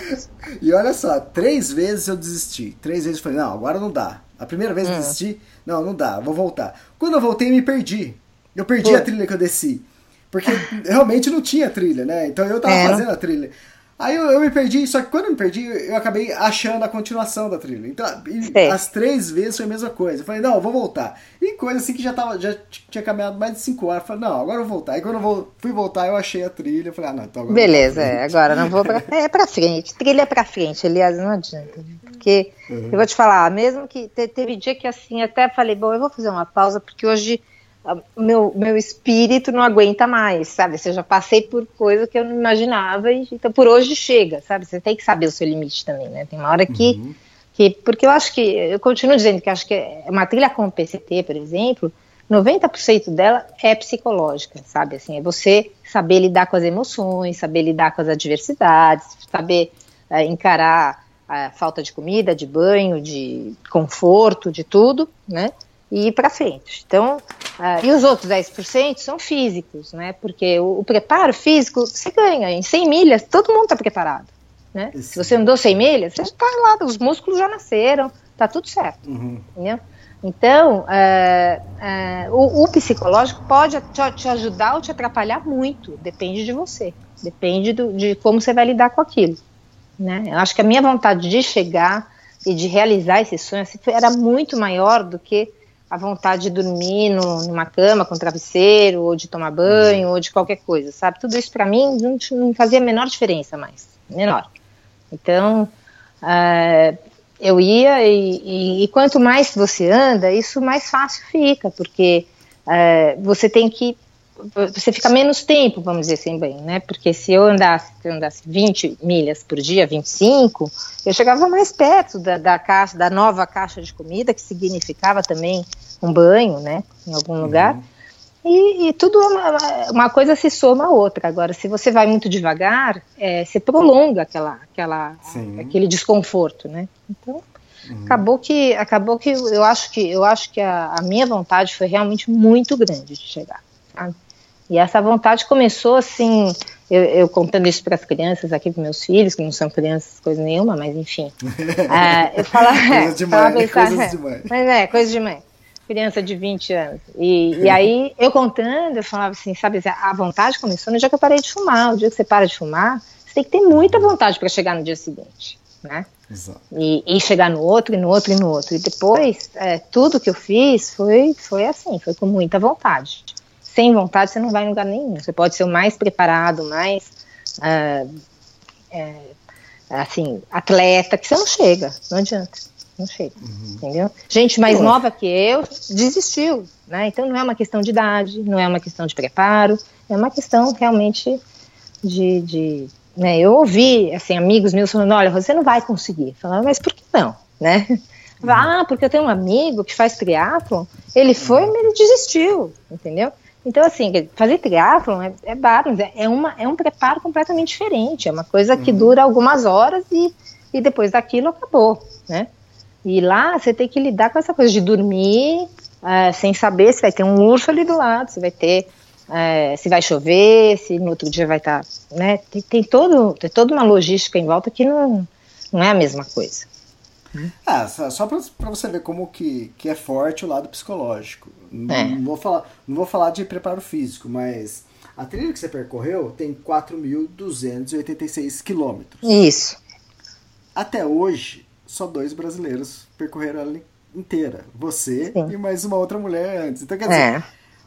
E olha só, três vezes eu desisti. Três vezes eu falei, não, agora não dá. A primeira vez hum. eu desisti, não, não dá, vou voltar. Quando eu voltei, me perdi. Eu perdi Pô. a trilha que eu desci. Porque realmente não tinha trilha, né? Então eu tava é. fazendo a trilha. Aí eu, eu, me perdi, só que quando eu me perdi, eu acabei achando a continuação da trilha. Então, as três vezes foi a mesma coisa. Eu falei, não, eu vou voltar. E coisa assim que já tava, já tinha caminhado mais de cinco horas. Eu falei, não, agora eu vou voltar. Aí quando eu vou, fui voltar, eu achei a trilha. Eu falei, ah, não, então agora. Beleza, é, agora não vou pra. (laughs) É pra frente. Trilha é pra frente, aliás, não adianta. Porque uhum. eu vou te falar, mesmo que teve dia que assim, até falei, bom, eu vou fazer uma pausa, porque hoje meu, meu espírito não aguenta mais, sabe? Eu já passei por coisa que eu não imaginava, e, então por hoje chega, sabe? Você tem que saber o seu limite também, né? Tem uma hora que, uhum. que. Porque eu acho que. Eu continuo dizendo que acho que uma trilha como o PCT, por exemplo, 90% dela é psicológica, sabe? Assim, é você saber lidar com as emoções, saber lidar com as adversidades, saber é, encarar a falta de comida, de banho, de conforto, de tudo, né? E ir para frente. Então, uh, e os outros 10% são físicos, né? Porque o, o, preparo físico você ganha. Em 100 milhas, todo mundo está preparado. Né? Se você andou 100 milhas, você está lá, os músculos já nasceram, tá tudo certo. Uhum. Entendeu? Então, uh, uh, o, o, psicológico pode te, te, ajudar ou te atrapalhar muito, depende de você, depende do, de como você vai lidar com aquilo. Né? Eu acho que a minha vontade de chegar e de realizar esse sonho assim, era muito maior do que a vontade de dormir no, numa cama com travesseiro, ou de tomar banho, ou de qualquer coisa, sabe? Tudo isso para mim não, não, fazia a menor diferença mais, menor. Então, uh, eu ia e, e, e, quanto mais você anda, isso mais fácil fica, porque uh, você tem que você fica menos tempo, vamos dizer, sem banho, né? Porque se eu andasse, se eu andasse 20 milhas por dia, 25, eu chegava mais perto da, da, caixa, da nova caixa de comida, que significava também um banho, né? Em algum uhum. lugar. E, e, tudo, uma, uma, coisa se soma a outra. Agora, se você vai muito devagar, é, você prolonga aquela, aquela, aquele desconforto, né? Então, uhum. acabou que, acabou que eu acho que, eu acho que a, a minha vontade foi realmente muito grande de chegar. Sabe? E essa vontade começou assim, eu, eu contando isso para as crianças aqui, para meus filhos, que não são crianças, coisa nenhuma, mas enfim. (laughs) é, eu falava. coisa de mãe, pensar, coisas de mãe. Mas é, coisa de mãe. Criança de 20 anos. E, e (laughs) aí, eu contando, eu falava assim, sabe, a vontade começou no dia que eu parei de fumar. O dia que você para de fumar, você tem que ter muita vontade para chegar no dia seguinte, né? Exato. E, e, chegar no outro, e no outro, e no outro. E depois, é, tudo que eu fiz foi, foi assim, foi com muita vontade sem vontade você não vai em lugar nenhum. Você pode ser o mais preparado, mais uh, é, assim, atleta, que você não chega, não adianta, não chega, uhum. entendeu? Gente mais nova que eu desistiu, né? Então não é uma questão de idade, não é uma questão de preparo, é uma questão realmente de, de né? Eu ouvi, assim, amigos meus falando, olha, você não vai conseguir. Falando, mas por que não, né? Uhum. Ah, porque eu tenho um amigo que faz triatlo, ele foi e ele desistiu, entendeu? Então, assim, fazer triatlon é, é bárbaro, é, é, uma, é um preparo completamente diferente, é uma coisa que uhum. dura algumas horas e, e depois daquilo acabou, né? E lá você tem que lidar com essa coisa de dormir uh, sem saber se vai ter um urso ali do lado, se vai ter, uh, se vai chover, se no outro dia vai estar, tá, né? Tem, tem, todo, tem toda uma logística em volta que não, não é a mesma coisa. Ah, só para você ver como que, que é forte o lado psicológico. É. Não, vou falar, não vou falar de preparo físico, mas a trilha que você percorreu tem 4.286 quilômetros. Isso. Até hoje, só dois brasileiros percorreram ela inteira. Você Sim. e mais uma outra mulher antes. Então, quer dizer, é.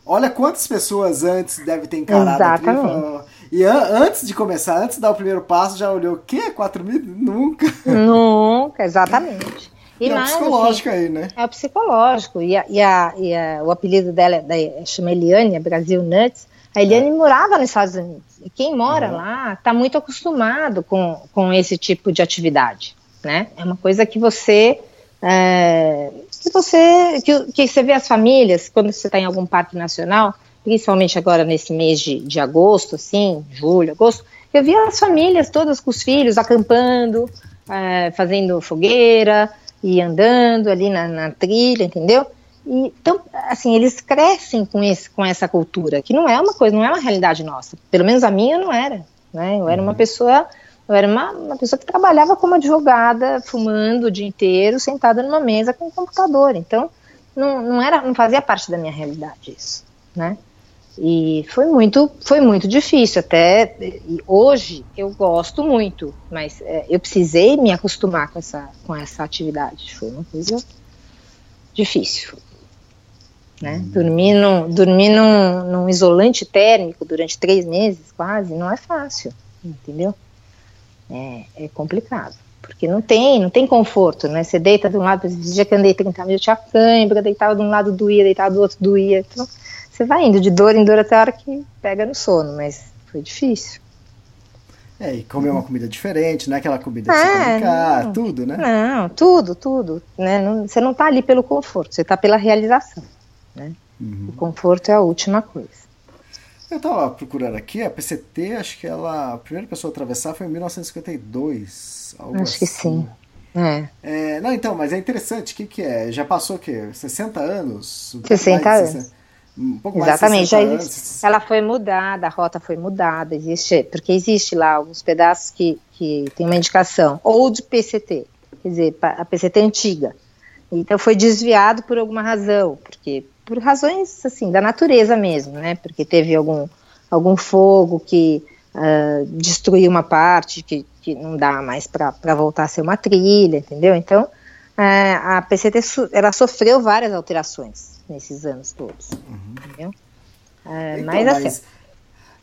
olha quantas pessoas antes deve ter encarado Exatamente. a trilha. E an antes de começar, antes de dar o primeiro passo, já olhou o quê? 4 mil? Nunca. Nunca, exatamente. E, mais, é o psicológico assim, aí, né? É o psicológico. E, a, e, a, e a, o apelido dela é, chama Eliane, é Brasil Nuts. A Eliane é. morava nos Estados Unidos. E quem mora lá está muito acostumado com, com esse tipo de atividade. Né? É uma coisa que você. É, que você que, que você vê as famílias quando você está em algum parque nacional, principalmente agora nesse mês de, de agosto, assim, julho, agosto, eu via as famílias todas com os filhos acampando, é, fazendo fogueira e andando ali na, na trilha, entendeu? E, então, assim, eles crescem com, esse, com essa cultura, que não é uma coisa, não é uma realidade nossa. Pelo menos a minha não era. Né? Eu era uma uhum. pessoa, eu era uma, uma pessoa que trabalhava como advogada, fumando o dia inteiro, sentada numa mesa com um computador. Então, não, não, era, não fazia parte da minha realidade isso, né? E foi muito, foi muito difícil. Até hoje eu gosto muito, mas é, eu precisei me acostumar com essa, com essa atividade. Foi uma coisa difícil. Né? Hum. Dormir, num, dormir num, num, isolante térmico durante três meses, quase, não é fácil, entendeu? É, é, complicado, porque não tem, não tem conforto, né? Você deita de um lado, esse dia que andei 30 minutos, tinha cãibra, deitava de um lado, doía, deitava do outro, doía. Então, você vai indo de dor em dor até a hora que pega no sono, mas foi difícil. É, e comer uma comida diferente, não é aquela comida que é, você come cá, tudo, né? Não, tudo, tudo. Né? Não, você não está ali pelo conforto, você está pela realização. Né? Uhum. O conforto é a última coisa. Eu estava procurando aqui, a PCT, acho que ela, a primeira pessoa a atravessar foi em 1952. acho assim. que sim. É. É, não, então, mas é interessante, o que, que é? Já passou o quê? 60 anos? 60 anos. 60, um pouco Exatamente, já existe, ela foi mudada, a rota foi mudada, existe, porque existe lá alguns pedaços que, que tem uma indicação, ou de PCT, quer dizer, a PCT antiga. Então foi desviado por alguma razão, porque por razões assim da natureza mesmo, né? Porque teve algum algum fogo que uh, destruiu uma parte que, que não dá mais para voltar a ser uma trilha, entendeu? Então uh, a PCT ela sofreu várias alterações nesses anos todos, uhum. entendeu? Uh, então, mas, assim,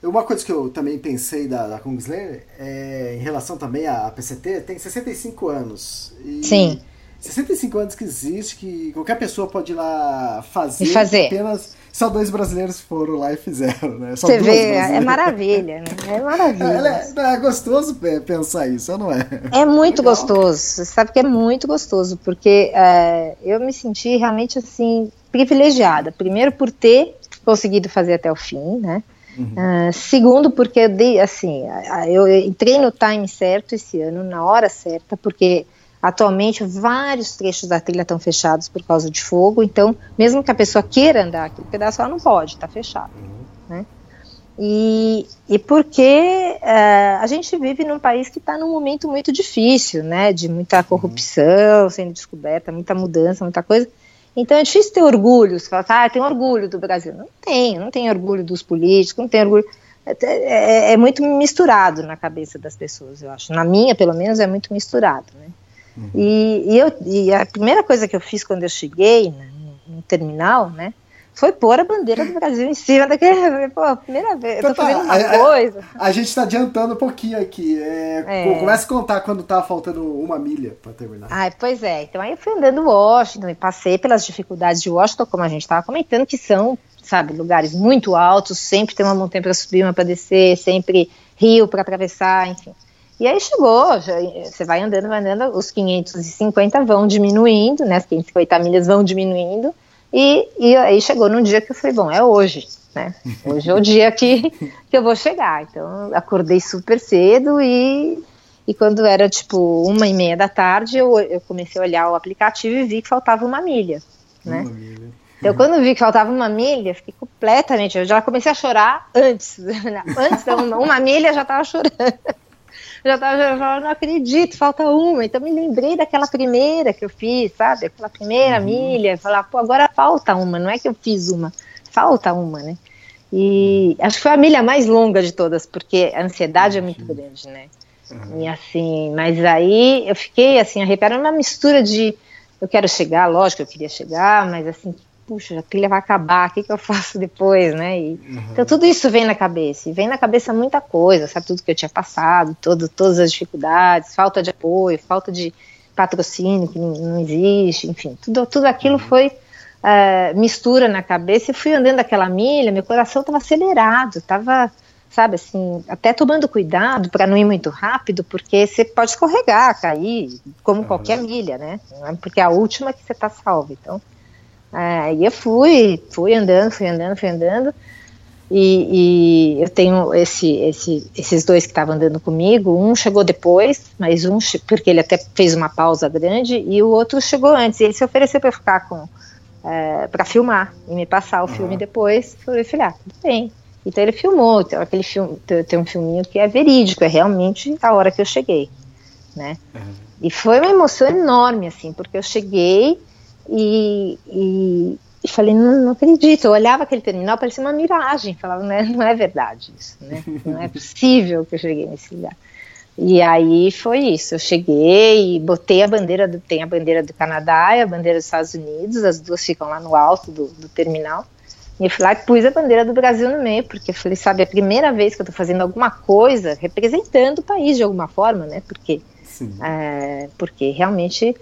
uma coisa que eu também pensei da, da Kungslayer é em relação também à PCT, tem 65 anos. E Sim 65 anos que existe, que qualquer pessoa pode ir lá fazer. E fazer. Apenas só dois brasileiros foram lá e fizeram, né? Só Você vê, é maravilha, né? É maravilha. É, é, gostoso pensar isso, não é? É muito Legal. gostoso. Você sabe que é muito gostoso, porque é, eu me senti realmente assim privilegiada. Primeiro por ter conseguido fazer até o fim, né? Uhum. Uh, segundo, porque eu dei, assim, eu entrei no time certo esse ano, na hora certa, porque Atualmente, vários trechos da trilha estão fechados por causa de fogo, então, mesmo que a pessoa queira andar aquele pedaço, ela não pode, está fechado. Uhum. Né? E, e porque uh, a gente vive num país que está num momento muito difícil, né, de muita uhum. corrupção sendo descoberta, muita mudança, muita coisa. Então é difícil ter orgulho. Você fala, ah, tem orgulho do Brasil. Não tem, não tem orgulho dos políticos, não tem orgulho. É, é, é, muito misturado na cabeça das pessoas, eu acho. Na minha, pelo menos, é muito misturado, né? Uhum. E, e, eu, e a primeira coisa que eu fiz quando eu cheguei no, no terminal, né, foi pôr a bandeira do Brasil em cima daquele. Pô, primeira vez. Então, eu tô tá, fazendo uma a, coisa. A, a gente está adiantando um pouquinho aqui. É, é. Começa a contar quando tá faltando uma milha para terminar. Ah, pois é. Então aí eu fui andando Washington e passei pelas dificuldades de Washington, como a gente estava comentando, que são, sabe, lugares muito altos, sempre tem uma montanha para subir, uma para descer, sempre rio para atravessar, enfim. E aí chegou, já, você vai andando, vai andando, os 550 vão diminuindo, né? As 550 milhas vão diminuindo, e, e aí chegou num dia que eu falei, bom, é hoje, né? Hoje é o dia que, que eu vou chegar. Então, acordei super cedo e, e quando era tipo uma e meia da tarde, eu, eu comecei a olhar o aplicativo e vi que faltava uma milha, né? Uma milha. Então, quando vi que faltava uma milha, fiquei completamente. Eu já comecei a chorar antes. (laughs) Antes, uma, uma milha já estava chorando já tava, já, não acredito, falta uma. Então me lembrei daquela primeira que eu fiz, sabe? Aquela primeira uhum. milha, falar, pô, agora falta uma, não é que eu fiz uma, falta uma, né? E acho que foi a milha mais longa de todas, porque a ansiedade é muito grande, né? Uhum. E assim, mas aí eu fiquei assim, arrepiada, uma mistura de eu quero chegar, lógico, eu queria chegar, mas assim, puxa, a trilha vai acabar, o que, que eu faço depois, né? E, uhum. Então tudo isso vem na cabeça, e vem na cabeça muita coisa, sabe? Tudo que eu tinha passado, todo, todas as dificuldades, falta de apoio, falta de patrocínio que não, existe, enfim, tudo, tudo aquilo uhum. foi uh, mistura na cabeça e fui andando aquela milha, meu coração estava acelerado, estava, sabe, assim, até tomando cuidado para não ir muito rápido, porque você pode escorregar, cair, como qualquer milha, né? É porque é a última que você está salvo. Então, e eu fui, fui andando, fui andando, fui andando. E, e, eu tenho esse, esse, esses dois que estavam andando comigo. Um chegou depois, mas um porque ele até fez uma pausa grande e o outro chegou antes. E ele se ofereceu para ficar com é, para filmar e me passar o uhum. filme depois. Falei, ah, tudo bem. Então ele filmou. Tem aquele filme, tem um filminho que é verídico, é realmente a hora que eu cheguei, né? Uhum. E foi uma emoção enorme assim, porque eu cheguei e, e e falei, não, não, acredito. Eu olhava aquele terminal, parecia uma miragem. Falava, não é, não é verdade isso, né? Não é possível que eu cheguei nesse lugar. E aí foi isso. Eu cheguei e botei a bandeira do, tem a bandeira do Canadá e a bandeira dos Estados Unidos, as duas ficam lá no alto do, do terminal. E eu fui lá e pus a bandeira do Brasil no meio, porque eu falei, sabe, é a primeira vez que eu estou fazendo alguma coisa representando o país de alguma forma, né? Porque, é, porque realmente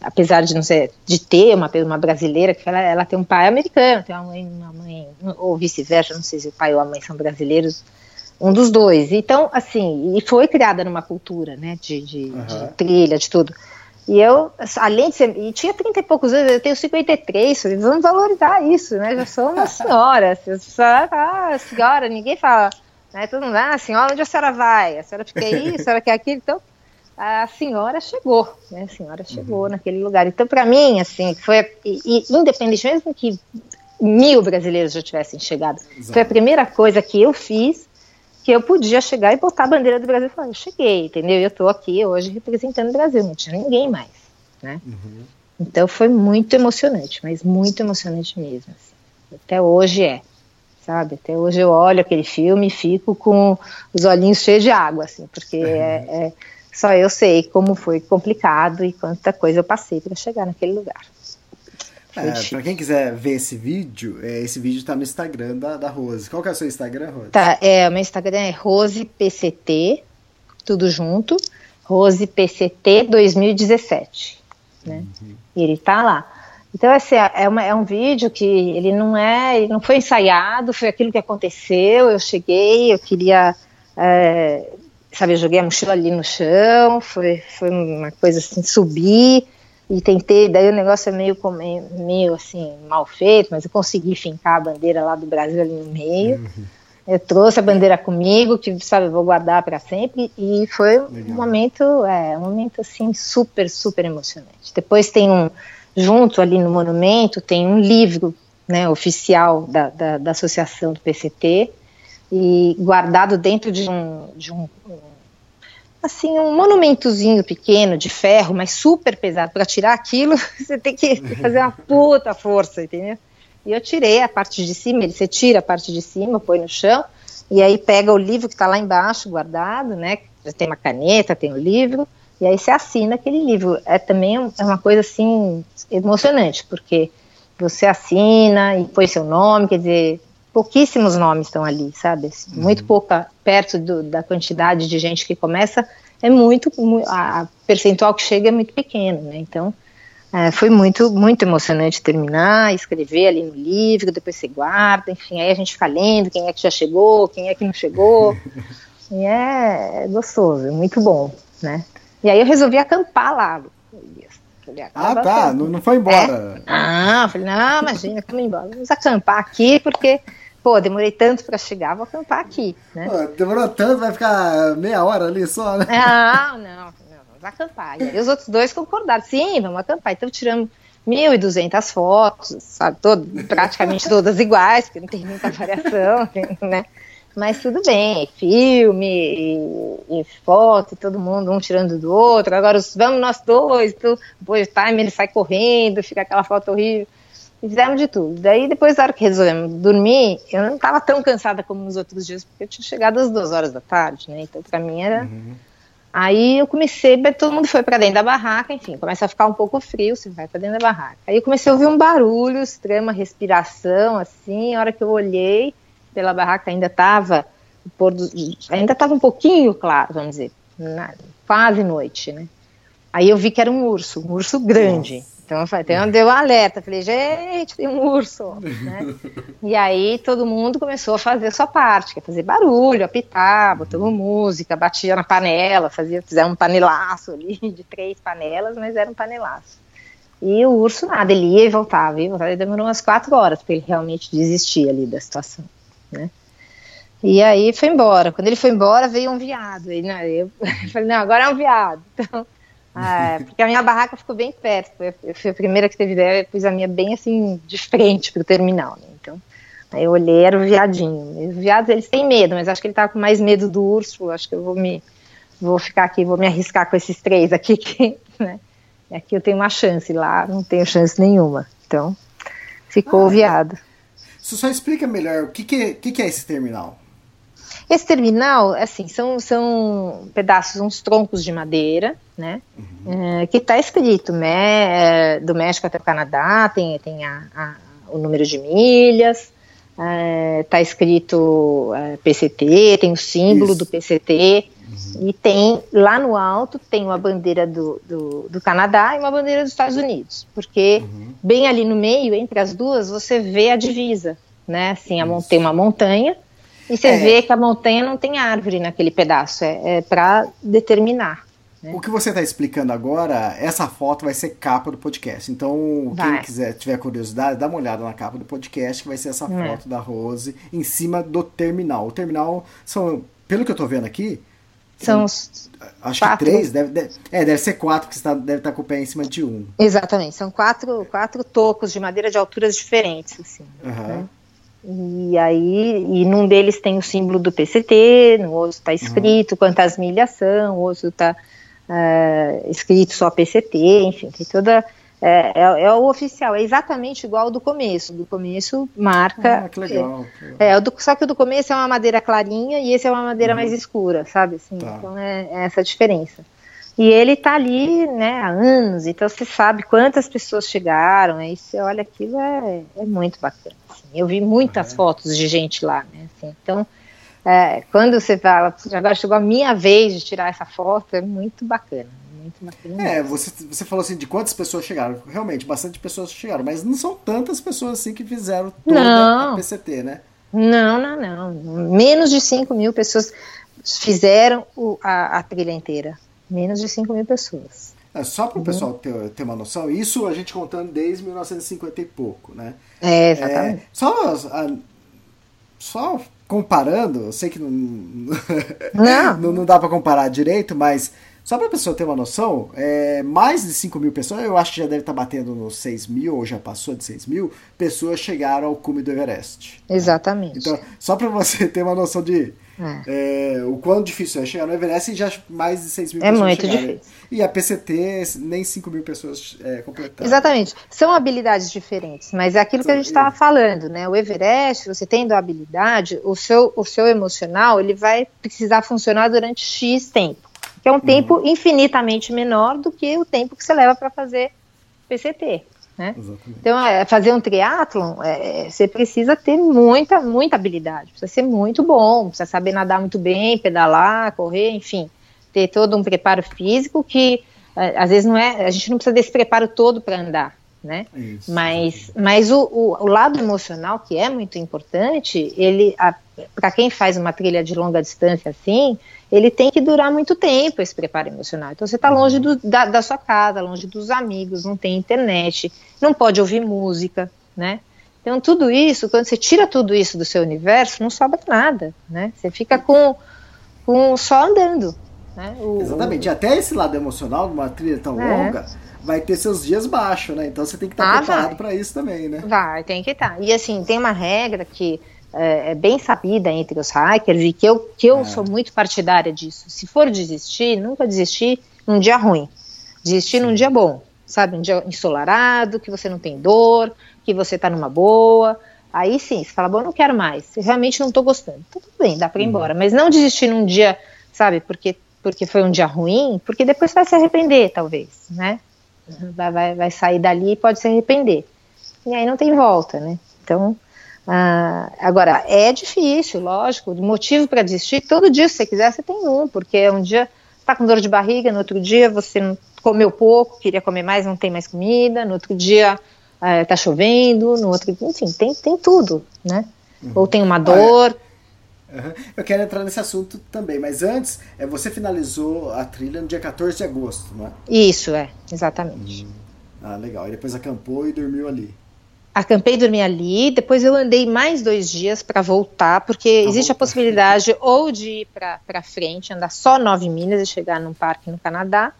Apesar de não ser de ter uma, uma brasileira que ela, ela tem um pai americano, tem uma mãe, uma mãe ou vice-versa, não sei se o pai ou a mãe são brasileiros, um dos dois. Então, assim, e foi criada numa cultura, né, de, de, uhum. de trilha, de tudo. E eu, além de ser, e tinha 30 e poucos anos, eu tenho 53, falei, vamos valorizar isso, né, já sou uma (laughs) senhora, senhora, ah, senhora, ninguém fala, né, todo mundo, ah, senhora, onde a senhora vai? A senhora fica aí, a senhora quer aquilo, então a senhora chegou, né? A senhora chegou uhum. naquele lugar. Então, para mim, assim, foi e, independente mesmo que mil brasileiros já tivessem chegado, Exato. foi a primeira coisa que eu fiz que eu podia chegar e botar a bandeira do Brasil e falar, eu cheguei, entendeu? Eu estou aqui hoje representando o Brasil, não tinha ninguém mais, né? Uhum. Então foi muito emocionante, mas muito emocionante mesmo. Assim. Até hoje é, sabe? Até hoje eu olho aquele filme e fico com os olhinhos cheios de água, assim, porque uhum. é, é só eu sei como foi complicado e quanta coisa eu passei para chegar naquele lugar. É, para quem quiser ver esse vídeo, é, esse vídeo está no Instagram da, da Rose. Qual que é o seu Instagram, Rose? Tá, é, o meu Instagram é RosePCT, tudo junto, RosePCT 2017, né? Uhum. E ele tá lá. Então, assim, é, uma, é um vídeo que ele não é, ele não foi ensaiado, foi aquilo que aconteceu, eu cheguei, eu queria é, sabe, eu joguei a mochila ali no chão, foi, foi uma coisa assim, subir e tentei, daí o negócio é meio, meio assim, mal feito, mas eu consegui fincar a bandeira lá do Brasil ali no meio. Uhum. Eu trouxe a bandeira comigo, que sabe, eu vou guardar para sempre, e foi Legal. um momento, é, um momento assim super, super emocionante. Depois tem um, junto ali no monumento, tem um livro, né, oficial da, da, da associação do PCT, e guardado dentro de um, de um, assim um monumentozinho pequeno de ferro, mas super pesado para tirar aquilo, (laughs) você tem que fazer uma puta força, entendeu? E eu tirei a parte de cima, ele você tira a parte de cima, põe no chão e aí pega o livro que está lá embaixo guardado, né? Tem uma caneta, tem o livro e aí você assina aquele livro. É também é uma coisa assim emocionante porque você assina e põe seu nome, quer dizer, pouquíssimos nomes estão ali, sabe? Assim, uhum. Muito pouca, perto do, da quantidade de gente que começa, é muito, a, a percentual que chega é muito pequeno, né? Então, é, foi muito, muito emocionante terminar, escrever ali no livro, depois você guarda, enfim, aí a gente fica lendo quem é que já chegou, quem é que não chegou, (laughs) e é, é gostoso, é muito bom, né? E aí eu resolvi acampar lá, ah, tá, não, não foi embora. É. Ah, falei, não, imagina, vamos embora. Vamos acampar aqui, porque pô, demorei tanto para chegar, vou acampar aqui, né? Pô, demorou tanto, vai ficar meia hora ali só, né? Não, não, não vamos acampar. E os outros dois concordaram, sim, vamos acampar. Então tiramos 1.200 fotos, sabe, todo, praticamente todas iguais, porque não tem muita variação, (laughs) né? Mas tudo bem, filme e, e, foto, todo mundo um tirando do outro. Agora vamos nós dois, tu, depois o time ele sai correndo, fica aquela foto horrível. Fizemos de tudo. Daí, depois da hora que resolvemos dormir, eu não estava tão cansada como nos outros dias, porque eu tinha chegado às duas horas da tarde, né? Então, para mim era. Uhum. Aí eu comecei, todo mundo foi para dentro da barraca, enfim, começa a ficar um pouco frio, você vai para dentro da barraca. Aí eu comecei a ouvir um barulho uma respiração, assim, a hora que eu olhei pela barraca ainda estava, ainda estava um pouquinho claro, vamos dizer, na, quase noite, né? Aí eu vi que era um urso, um urso grande. Nossa Então, então deu um alerta, falei, gente, tem um urso, né? E aí todo mundo começou a fazer a sua parte, que é fazer barulho, apitar, botamos música, batia na panela, fazia, fizemos um panelaço ali de três panelas, mas era um panelaço. E o urso nada, ele ia e voltava, ia e voltava, ele demorou umas quatro horas para ele realmente desistir ali da situação, né? E aí foi embora. Quando ele foi embora, veio um viado. Aí, né, eu (laughs) falei, não, agora é um viado. Então, ah, porque a minha barraca ficou bem perto. Eu fui a primeira que teve ideia, eu pus a minha bem assim, de frente para o terminal. Né? Então, aí eu olhei, era o viadinho. Os viados, eles têm medo, mas acho que ele estava com mais medo do urso. Acho que eu vou me vou ficar aqui, vou me arriscar com esses três aqui, (laughs) que, né? Aqui eu tenho uma chance, lá não tenho chance nenhuma. Então, ficou ah, o viado. Você só explica melhor o que, que, que, que é esse terminal? Esse terminal, assim, são, são pedaços, uns troncos de madeira, né? Uhum. É, que está escrito, né? Do México até o Canadá, tem, tem a, a, o número de milhas, está é, escrito é, PCT, tem o símbolo Isso. do PCT, uhum. e tem lá no alto tem uma bandeira do, do, do, Canadá e uma bandeira dos Estados Unidos, porque uhum. bem ali no meio, entre as duas, você vê a divisa, né? Assim, a, tem uma montanha e você é. vê que a montanha não tem árvore naquele pedaço, é, é para determinar. Né? O que você está explicando agora, essa foto vai ser capa do podcast. Então, vai. quem quiser, tiver curiosidade, dá uma olhada na capa do podcast, que vai ser essa é. foto da Rose em cima do terminal. O terminal são, pelo que eu estou vendo aqui, são os acho quatro. que três, deve, deve, é, deve ser quatro, porque você tá, deve estar tá com o pé em cima de um. Exatamente, são quatro, quatro tocos de madeira de alturas diferentes, assim. Uhum. Né? E aí, e num deles tem o símbolo do PCT, no outro está escrito uhum. quantas milhas são, o outro está uh, é, escrito só PCT, enfim, tem toda. É, é, é, o oficial, é exatamente igual ao do começo. Do começo marca. Ah, que legal. É, é, do, só que o do começo é uma madeira clarinha e esse é uma madeira uhum. mais escura, sabe? Assim, tá. Então é, é essa a diferença. E ele está ali né, há anos, então você sabe quantas pessoas chegaram, aí você olha aquilo, é, é muito bacana. Eu vi muitas uhum. fotos de gente lá, né? Assim, então, é, quando você fala, agora chegou a minha vez de tirar essa foto, é muito bacana. Muito bacana é, você, você falou assim de quantas pessoas chegaram. Realmente, bastante pessoas chegaram, mas não são tantas pessoas assim que fizeram toda não. a PCT, né? Não, não, não. Menos de 5 mil pessoas fizeram o, a, a trilha inteira menos de 5 mil pessoas. É, só para o uhum. pessoal ter, ter uma noção, isso a gente contando desde 1950 e pouco, né? É, exatamente. É, só, a, só comparando, eu sei que não, não. (laughs) não, não dá para comparar direito, mas só para a pessoa ter uma noção, é, mais de 5 mil pessoas, eu acho que já deve estar tá batendo nos 6 mil, ou já passou de 6 mil, pessoas chegaram ao cume do Everest. Exatamente. Então, só para você (laughs) ter uma noção de é. É, o quão difícil é chegar no Everest e já mais de 6 mil é pessoas. É muito difícil. E a PCT, nem 5 mil pessoas é, completaram. Exatamente. São habilidades diferentes, mas é aquilo que a gente estava falando, né? O Everest, você tendo a habilidade, o seu, o seu emocional, ele vai precisar funcionar durante X tempo, que é um uhum. tempo infinitamente menor do que o tempo que você leva para fazer PCT. Né? Então, é, fazer um triatlon, é, você precisa ter muita, muita habilidade, precisa ser muito bom, precisa saber nadar muito bem, pedalar, correr, enfim, ter todo um preparo físico que é, às vezes não é, a gente não precisa desse preparo todo para andar, né? Isso. Mas, mas o, o, o, lado emocional, que é muito importante, ele, para quem faz uma trilha de longa distância assim, ele tem que durar muito tempo esse preparo emocional. Então você está longe do, da, da, sua casa, longe dos amigos, não tem internet, não pode ouvir música, né? Então tudo isso, quando você tira tudo isso do seu universo, não sobra nada, né? Você fica com, com só andando. Né? O, Exatamente. O... Até esse lado emocional, numa trilha tão é. longa, vai ter seus dias baixos, né? Então você tem que estar tá ah, preparado para isso também, né? Vai, tem que estar. Tá. E assim, tem uma regra que é, é, bem sabida entre os hackers e que eu, que eu é. sou muito partidária disso. Se for desistir, nunca desistir num dia ruim. Desistir Sim. num dia bom, sabe? Um dia ensolarado, que você não tem dor, que você tá numa boa. Aí sim, você fala, bom, não quero mais, eu realmente não tô gostando. Então, tudo bem, dá para ir uhum. embora. Mas não desistir num dia, sabe, porque, porque foi um dia ruim, porque depois vai se arrepender, talvez, né? Vai, vai, vai sair dali e pode se arrepender. E aí não tem volta, né? Então, ah, agora, é difícil, lógico, motivo para desistir, todo dia se você quiser, você tem um, porque um dia está com dor de barriga, no outro dia você comeu pouco, queria comer mais, não tem mais comida, no outro dia é, tá chovendo, no outro, enfim, tem, tem tudo, né? Uhum. Ou tem uma dor. Uhum. Eu quero entrar nesse assunto também, mas antes, é, você finalizou a trilha no dia 14 de agosto, não é? Isso, é, exatamente. Uhum. Ah, legal. E depois acampou e dormiu ali. Acampei e dormi ali, depois eu andei mais dois dias para voltar, porque existe a possibilidade ou de ir para frente, andar só nove milhas e chegar num parque no Canadá,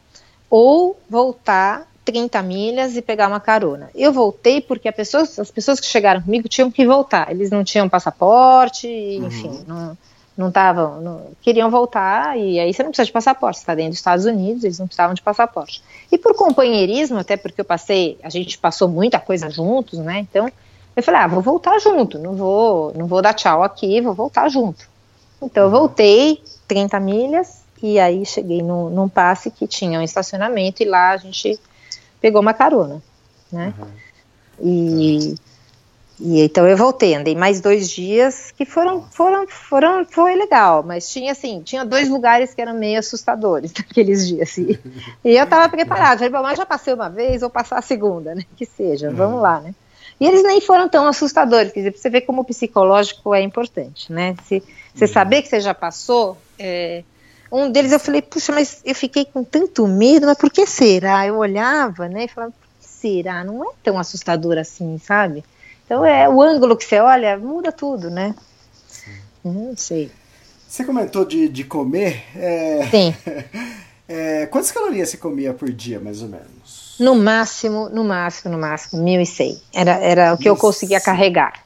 ou voltar 30 milhas e pegar uma carona. Eu voltei porque pessoa, as pessoas que chegaram comigo tinham que voltar. Eles não tinham passaporte, enfim, uhum. não, não estavam, não, queriam voltar, e aí você não precisa de passaporte, você está dentro dos Estados Unidos, eles não precisavam de passaporte. E por companheirismo, até porque eu passei, a gente passou muita coisa juntos, né? Então, eu falei, ah, vou voltar junto, não vou, não vou dar tchau aqui, vou voltar junto. Então eu voltei 30 milhas e aí cheguei no, num passe que tinha um estacionamento e lá a gente pegou uma carona, né? Uhum. E, e então eu voltei, andei mais dois dias que foram, foram, foram, foi legal, mas tinha assim, tinha dois lugares que eram meio assustadores (laughs) naqueles dias. E, e eu estava preparada, falei, bom, mas já passei uma vez, vou passar a segunda, né? Que seja, vamos lá, né? E eles nem foram tão assustadores, quer dizer, pra você ver como o psicológico é importante, né? Se você saber que você já passou, é, um deles eu falei, puxa, mas eu fiquei com tanto medo, mas por que será? Eu olhava, né, e falava, por que será? Não é tão assustador assim, sabe? Então é o ângulo que você olha, muda tudo, né? Sim. Não sei. Você comentou de, de comer. É... Sim. (laughs) É, quantas calorias você comia por dia, mais ou menos? No máximo, no máximo, no máximo, 1.100. Era, era o que eu conseguia carregar.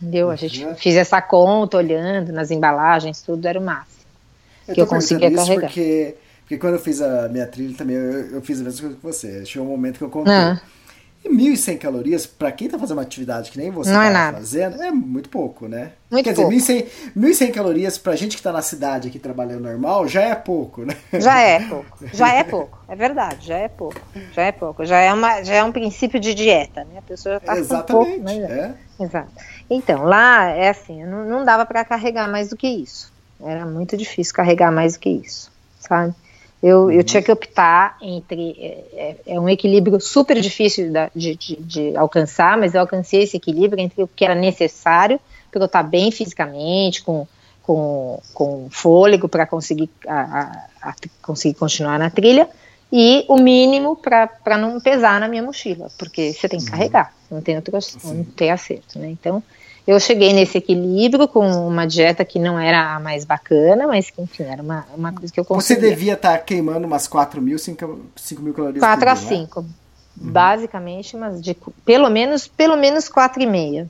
Entendeu? A gente uhum. fez essa conta, olhando nas embalagens, tudo era o máximo. Eu que eu conseguia carregar. Porque, porque quando eu fiz a minha trilha também, eu, eu fiz a mesma coisa que você. Chegou um momento que eu contei. Ah. E 1.100 calorias, para quem tá fazendo uma atividade que nem você não tá é nada. fazendo, é muito pouco, né? Muito Quer pouco. dizer, 1.100, 1.100 calorias pra gente que tá na cidade aqui trabalhando normal, já é pouco, né? Já é pouco. Já é pouco. É verdade, já é pouco. Já é pouco. Já é, uma, já é um princípio de dieta, né? A pessoa já tá Exatamente, com pouco, mas é. é. Exato. Então, lá é assim, não, não dava para carregar mais do que isso. Era muito difícil carregar mais do que isso, sabe? Eu, eu uhum. tinha que optar entre. É, é, é um equilíbrio super difícil de, de, de, alcançar, mas eu alcancei esse equilíbrio entre o que era necessário para eu estar bem fisicamente, com, com, com fôlego para conseguir, a, a, a, conseguir continuar na trilha, e o mínimo para não pesar na minha mochila, porque você tem que uhum. carregar, não tem outro, não tem acerto, né? Então, eu cheguei nesse equilíbrio com uma dieta que não era a mais bacana, mas que, enfim, era uma, uma coisa que eu conseguia. Você devia estar tá queimando umas 4 mil, 5, 5 mil calorias 4 a 5. Né? Uhum. Basicamente, mas de pelo menos, pelo menos 4,5.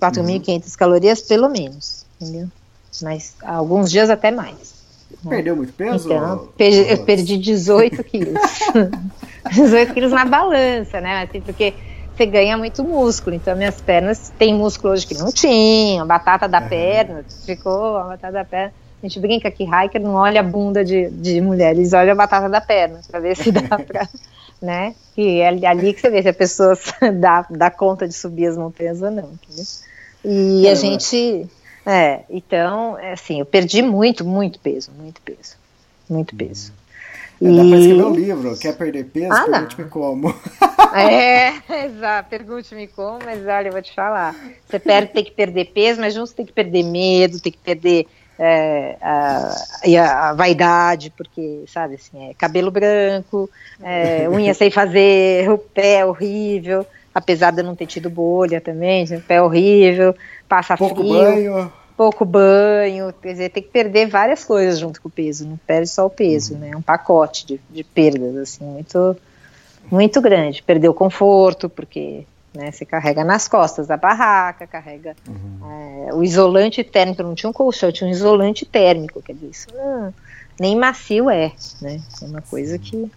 4.500 uhum. calorias, pelo menos, entendeu? Mas alguns dias até mais. Perdeu muito peso? Então, perdi, eu perdi 18 (laughs) quilos. (laughs) 18 quilos na balança, né? Assim, porque você ganha muito músculo. Então, minhas pernas têm músculo hoje que não tinham, batata da perna, ficou a batata da perna. A gente brinca que hiker não olha a bunda de, de mulheres, olha a batata da perna, para ver se dá (laughs) para. né? Que é ali que você vê se a pessoa (laughs) dá, dá conta de subir as montanhas ou não. E a gente. É, então, é assim, eu perdi muito, muito peso, muito peso. Muito peso. É, dá pra escrever um livro, quer perder peso? Ah, Pergunte-me como. É, (laughs) exato, pergunte-me como, mas olha, eu vou te falar. Você perde, tem que perder peso, mas junto tem que perder medo, tem que perder é, a, a, a, vaidade, porque, sabe, assim, é cabelo branco, é, unha sem fazer, o pé horrível, apesar de eu não ter tido bolha também, o pé horrível, passa Pouco frio. banho pouco banho, quer dizer, tem que perder várias coisas junto com o peso, não perde só o peso, uhum. né? É um pacote de, de perdas, assim, muito, muito grande. Perdeu o conforto, porque né, você carrega nas costas da barraca, carrega uhum. é, o isolante térmico, não tinha um colchão, tinha um isolante térmico, quer dizer, isso não, nem macio é, né? É uma coisa que,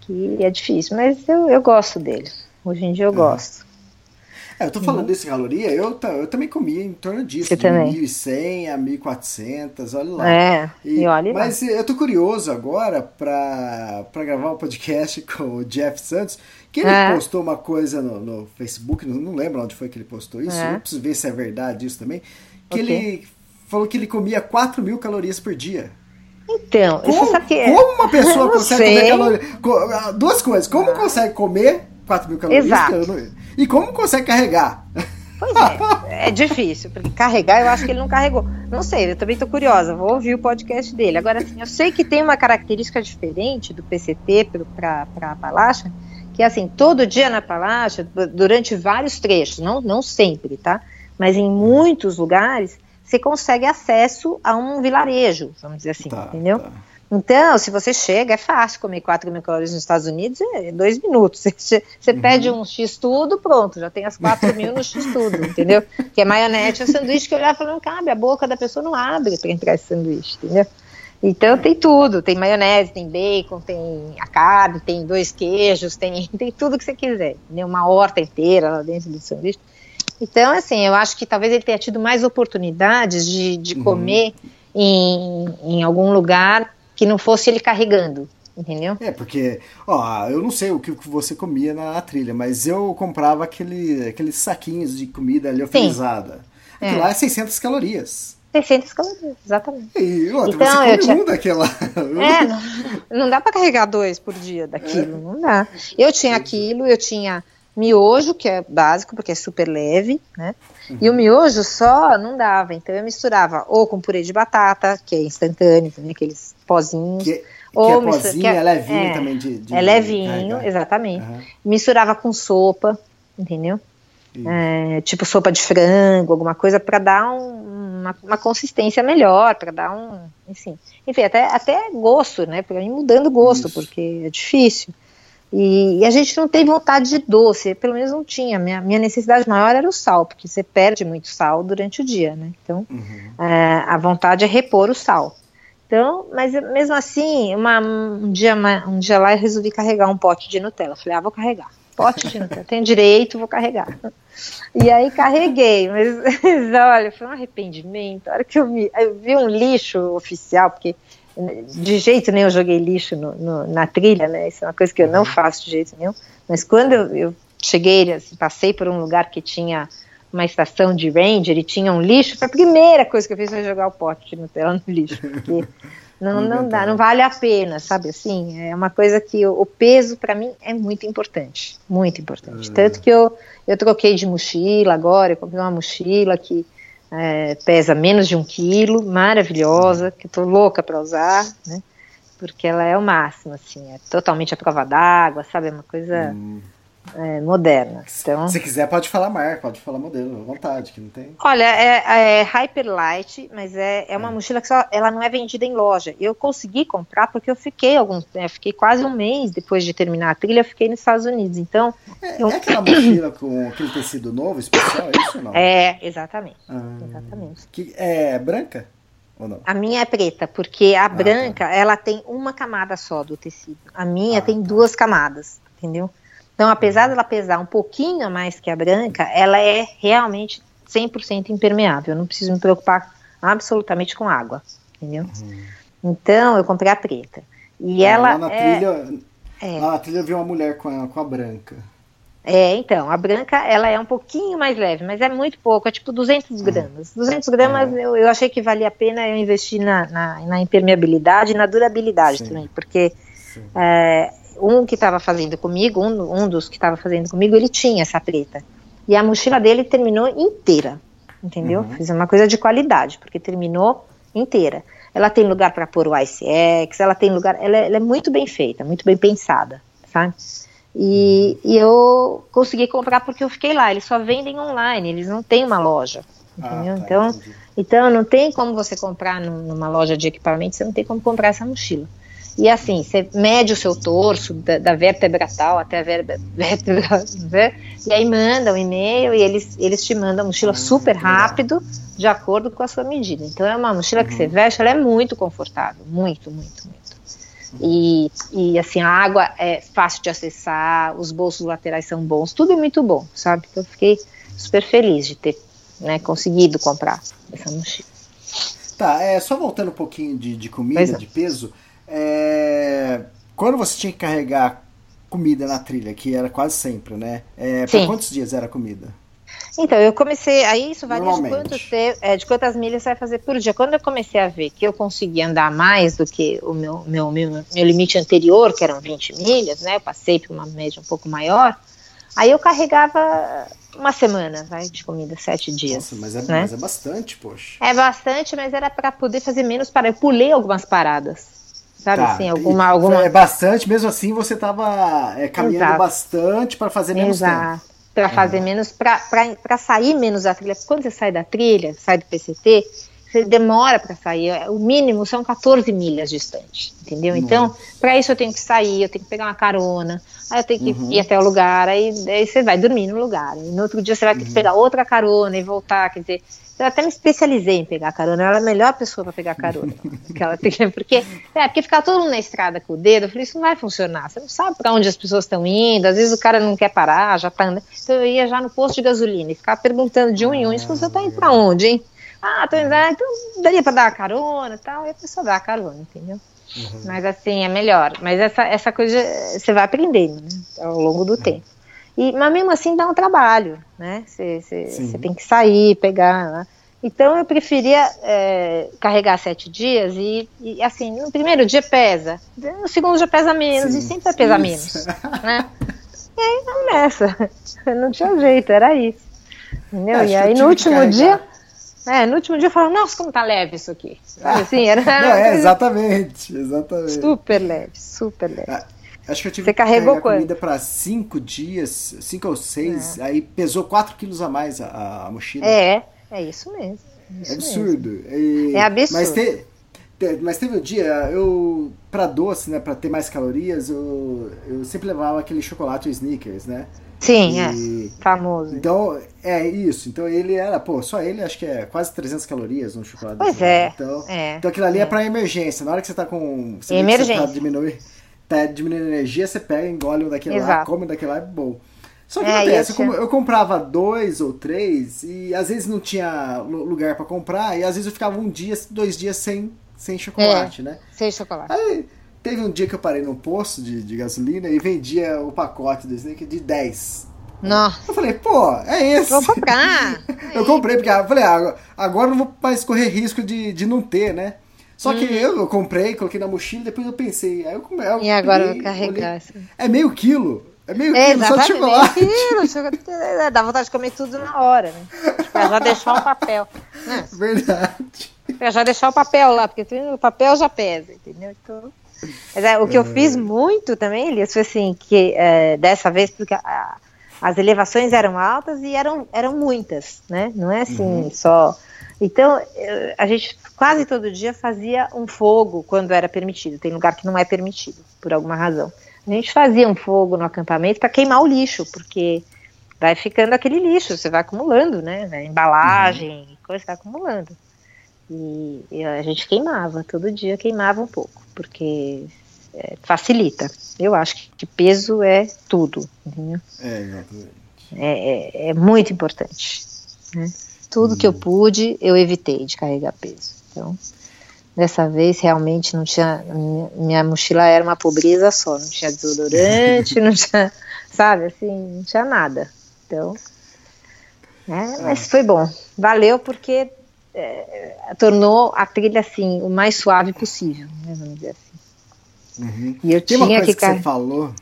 que é difícil, mas eu, eu gosto dele. Hoje em dia eu uhum. gosto. É, eu tô falando uhum. desse caloria, eu, eu também comia em torno disso, Você de também. 1.100 a 1.400, olha lá. É, e, e olha Mas lá. eu tô curioso agora pra, pra gravar um podcast (laughs) com o Jeff Santos, que ele é. postou uma coisa no, no Facebook, não, não, lembro onde foi que ele postou isso, é. eu preciso ver se é verdade isso também, que okay. ele falou que ele comia 4 mil calorias por dia. Então, como, que é? como uma pessoa (laughs) consegue sei. comer calorias? Ah, duas coisas. Como consegue comer 4 mil calorias? Exato. E como consegue carregar? Pois é, é difícil, porque carregar eu acho que ele não carregou. Não sei, eu também tô curiosa, vou ouvir o podcast dele. Agora, assim, eu sei que tem uma característica diferente do PCT para a Appalachian, que é assim, todo dia na Appalachian, durante vários trechos, não, não sempre, tá? Mas em muitos lugares, você consegue acesso a um vilarejo, vamos dizer assim, tá, entendeu? Tá. Então, se você chega, é fácil comer 4 mil calorias nos Estados Unidos, é dois minutos. (laughs) Você, você uhum. pede um X tudo, pronto, já tem as 4 mil no X tudo, (laughs) entendeu? Que é maionese, é um sanduíche que eu já falo, não cabe, a boca da pessoa não abre para entrar esse sanduíche, entendeu? Então tem tudo, tem maionese, tem bacon, tem a carne, tem dois queijos, tem, (laughs) tem tudo que você quiser, entendeu? Uma horta inteira lá dentro do sanduíche. Então, assim, eu acho que talvez ele tenha tido mais oportunidades de, de uhum. comer em, em algum lugar que não fosse ele carregando, entendeu? É, porque, ó, eu não sei o que você comia na trilha, mas eu comprava aquele, aqueles saquinhos de comida liofilizada. Aquilo é. lá é 600 calorias. 600 calorias, exatamente. E outra, então, você come tinha... um daquela. (laughs) É, não, não dá para carregar dois por dia daquilo, é. não dá. Eu tinha aquilo, eu tinha miojo, que é básico, porque é super leve, né? Uhum. E o miojo só não dava, então eu misturava ou com purê de batata, que é instantâneo, né, aqueles pozinhos. Que, ou que é pozinho, que é, é levinho é, também de, de É levinho, de exatamente. Uhum. Misturava com sopa, entendeu? É, tipo sopa de frango, alguma coisa para dar um, uma, uma, consistência melhor, para dar um, enfim, enfim até, até gosto, né? Para ir mudando gosto, Isso. porque é difícil. E, e, a gente não tem vontade de doce, pelo menos não tinha. Minha, minha necessidade maior era o sal, porque você perde muito sal durante o dia, né? Então, uhum. é, a vontade é repor o sal. Então, mas mesmo assim, uma, um, dia, um dia lá eu resolvi carregar um pote de Nutella. Falei, ah, vou carregar. Pote de Nutella, tenho direito, vou carregar. (laughs) E aí carreguei, mas, (laughs) mas olha, foi um arrependimento. A hora que eu, me, eu vi um lixo oficial, porque de jeito nenhum eu joguei lixo no, no, na trilha, né? Isso é uma coisa que eu não uhum. faço de jeito nenhum. Mas quando eu, eu cheguei, assim, passei por um lugar que tinha uma estação de ranger e tinha um lixo, foi a primeira coisa que eu fiz foi jogar o pote de Nutella no lixo, porque (laughs) não, não dá, não vale a pena, sabe assim? É uma coisa que o, o peso para mim é muito importante, muito importante. Uhum. Tanto que eu, eu troquei de mochila agora, eu comprei uma mochila que é, pesa menos de um quilo, maravilhosa, que estou louca para usar, né? Porque ela é o máximo, assim, é totalmente a prova d'água, sabe? É uma coisa hum. É, moderna. Então, se quiser, pode falar marca, pode falar modelo, à vontade, que não tem. Olha, é, é Hyperlight, mas é, é uma é. mochila que só, ela não é vendida em loja. Eu consegui comprar porque eu fiquei alguns, eu fiquei quase um mês depois de terminar a trilha, eu fiquei nos Estados Unidos. Então, é, eu... é aquela mochila com aquele tecido novo, especial, é isso ou não? É, exatamente. Ah, exatamente. Que é branca? Ou não? A minha é preta, porque a ah, tá. branca, tá. ela tem uma camada só do tecido. A minha ah, tem tá. duas camadas, entendeu? Então, apesar dela pesar um pouquinho a mais que a branca, ela é realmente 100% impermeável. Eu não preciso me preocupar absolutamente com água, entendeu? Uhum. Então, eu comprei a preta. E ah, ela lá na é... trilha, é. lá na trilha eu vi uma mulher com a, com a branca. É, então, a branca, ela é um pouquinho mais leve, mas é muito pouco, é tipo 200 uhum. gramas. 200 gramas uhum. eu, eu achei que valia a pena eu investir na, na, na impermeabilidade e na durabilidade Sim. também, porque é, um que estava fazendo comigo, um, um dos que estava fazendo comigo, ele tinha essa preta. E a mochila dele terminou inteira, entendeu? Uhum. Fiz uma coisa de qualidade, porque terminou inteira. Ela tem lugar para pôr o ICX, ela tem lugar, ela é, ela é, muito bem feita, muito bem pensada, sabe? E, e, eu consegui comprar porque eu fiquei lá. Eles só vendem online, eles não têm uma loja, ah, entendeu? Ah, tá, então, então não tem como você comprar numa loja de equipamento, você não tem como comprar essa mochila. E assim, você mede o seu torso, da, da vértebra tal até a (laughs) vértebra, né? e aí manda um e-mail e eles, eles te mandam a mochila ah, super rápido, de acordo com a sua medida. Então é uma mochila uhum. que você veste, ela é muito confortável, muito, muito, muito. E, e assim, a água é fácil de acessar, os bolsos laterais são bons, tudo é muito bom, sabe? Então eu fiquei super feliz de ter né, conseguido comprar essa mochila. Tá, é, só voltando um pouquinho de, de comida, é. de peso, é, quando você tinha que carregar comida na trilha, que era quase sempre, né? É, para quantos dias era a comida? Então, eu comecei, aí isso varia de, quanto ter, é, de quantas milhas você vai fazer por dia. Quando eu comecei a ver que eu conseguia andar mais do que o meu, meu, meu, meu limite anterior, que eram 20 milhas, né? Eu passei para uma média um pouco maior, aí eu carregava uma semana, vai, de comida, sete dias. Nossa, mas é, né? mas é bastante, poxa. É bastante, mas era para poder fazer menos para Eu pulei algumas paradas. Sabe tá. assim, alguma, alguma. É bastante, mesmo assim você estava é, caminhando Exato. bastante para fazer menos Exato. tempo para fazer uhum. menos, para sair menos da trilha. Quando você sai da trilha, sai do PCT, você demora para sair. O mínimo são 14 milhas distante, entendeu? Então, Nossa. Então, para isso eu tenho que sair, eu tenho que pegar uma carona, aí eu tenho que uhum. ir até o lugar, aí, aí você vai dormir no lugar. E no outro dia você vai ter que uhum. pegar outra carona e voltar, quer dizer, eu até me especializei em pegar carona. Ela é a melhor pessoa para pegar carona. (laughs) ela tem, porque, é, porque ficar todo mundo na estrada com o dedo, eu falei, isso não vai funcionar. Você não sabe para onde as pessoas estão indo, às vezes o cara não quer parar, já tá andando. Então eu ia já no posto de gasolina e ficava perguntando de um em um, isso você tá indo para onde, hein? Ah, tô indo, ah, então daria para dar a carona e tal, e a pessoa dá a carona, entendeu? Uhum. Mas assim, é melhor. Mas essa, essa coisa você vai aprendendo, né? Ao longo do uhum. tempo. E, mas mesmo assim dá um trabalho, né? Você tem que sair, pegar. Né? Então eu preferia é, carregar sete dias e, e, assim, no primeiro dia pesa, no segundo dia pesa menos sim, e sempre vai pesar menos. Né? E aí vamos nessa. (laughs) Não tinha jeito, era isso. Entendeu? Acho e aí no último dia. É, no último dia eu falava, nossa, como tá leve isso aqui. (laughs) Assim, era... Não, é, (laughs) exatamente, exatamente. Super leve, super leve. Acho que eu tive Você que carregou carregar comida para cinco dias, cinco ou seis, é. aí pesou quatro quilos a mais a, a, mochila. É, é isso mesmo. Isso é absurdo. E, é absurdo. Mas, te, te, mas teve um dia, eu, para doce, né, para ter mais calorias, eu, eu sempre levava aquele chocolate Snickers, né? Sim, e, é. Famoso. Então, é isso. Então ele era, pô, só ele acho que é quase 300 calorias no chocolate. Pois é. Então, é, então aquilo ali é, é para emergência. Na hora que você tá com. Você emergência. Você tá diminuir tá diminuindo energia, você pega, engole um daquele Exato. lá, come daquele lá, é bom. Só que é, acontece, eu, eu, comprava dois ou três e às vezes não tinha lugar para comprar e às vezes eu ficava um dia, dois dias sem, sem chocolate, é, né? Sem chocolate. Aí teve um dia que eu parei num posto de, de gasolina e vendia o pacote do Snake de 10. Nossa. Eu falei, pô, é esse. Vou comprar. (laughs) eu comprei, porque eu falei, ah, agora não vou mais correr risco de, de não ter, né? Só que eu, eu, comprei, coloquei na mochila, depois eu pensei, aí eu, eu E agora peguei, vou carregar. É meio quilo. É meio é, quilo só de chocolate. Meio quilo, dá vontade de comer tudo na hora, né? Pra já deixar o papel. Né? (laughs) Verdade. Pra já deixar o papel lá, porque o papel já pesa, entendeu? Então. Mas, é, o que eu fiz muito também, Elias, foi assim, que é, dessa vez, porque a, as elevações eram altas e eram, eram muitas, né? Não é assim uhum. só. Então, a gente quase todo dia fazia um fogo quando era permitido. Tem lugar que não é permitido, por alguma razão. A gente fazia um fogo no acampamento para queimar o lixo, porque vai ficando aquele lixo, você vai acumulando, né? A embalagem, uhum. coisa vai acumulando. E, e, a gente queimava, todo dia queimava um pouco, porque é, facilita. Eu acho que, que peso é tudo, entendeu? É, exatamente. É, é, é muito importante. Né? Tudo que eu pude, eu evitei de carregar peso. Então, dessa vez realmente não tinha. Minha mochila era uma pobreza só, não tinha desodorante, não tinha. Sabe, assim, não tinha nada. Então. É, mas foi bom. Valeu porque é, tornou a trilha assim o mais suave possível, né, vamos dizer assim. Uhum. E eu Tem tinha uma coisa que, que você falou.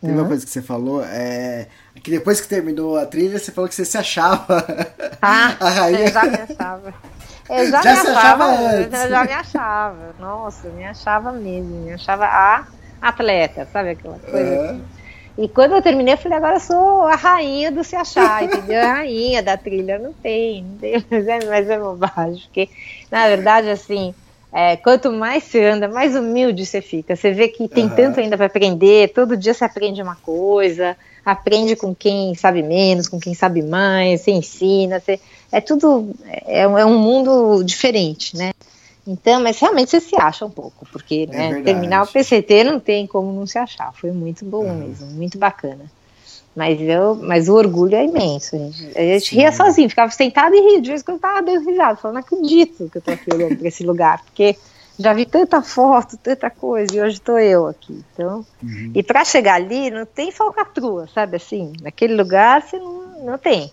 Tem uhum. uma coisa que você falou, é, que depois que terminou a trilha, você falou que você se achava ah, (laughs) a rainha. Eu já me achava. Eu já, já me achava, achava eu já me achava. Nossa, eu me achava mesmo, me achava a atleta, sabe aquela coisa é. assim. E quando eu terminei, eu falei, agora eu sou a rainha do se achar, entendeu? A rainha da trilha. Não tem, não tem, (laughs) mas é, mas é bobagem. Porque, na verdade, assim, é, quanto mais você anda, mais humilde você fica. Você vê que tem uhum. tanto ainda para aprender, todo dia você aprende uma coisa, aprende com quem sabe menos, com quem sabe mais, você ensina, você, é tudo, é, é um mundo diferente, né? Então, mas realmente você se acha um pouco, porque é né, terminar o PCT não tem como não se achar. Foi muito bom uhum. mesmo, muito bacana. Mas, eu, mas o orgulho é imenso. A gente, a gente ria sozinho, ficava sentado e ria. De vez em quando eu tava dando risada, falando, não acredito que eu tô aqui olhando para esse lugar, porque já vi tanta foto, tanta coisa, e hoje estou eu aqui. Então, uhum. E para chegar ali, não tem falcatrua, sabe assim? Naquele lugar você não, não tem.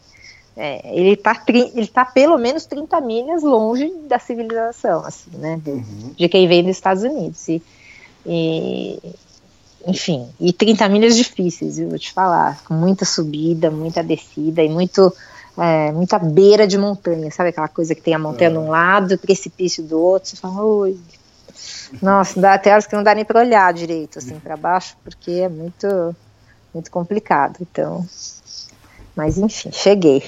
é, ele está ele tá pelo menos 30 milhas longe da civilização, assim, né? Uhum. De quem vem dos Estados Unidos. E, e, enfim, e 30 milhas difíceis, eu vou te falar, com muita subida, muita descida e muito é, muita beira de montanha, sabe aquela coisa que tem a montanha de um lado, o precipício do outro, você fala, oi, nossa, dá até horas que não dá nem para olhar direito assim para baixo, porque é muito muito complicado. Então, mas enfim, cheguei.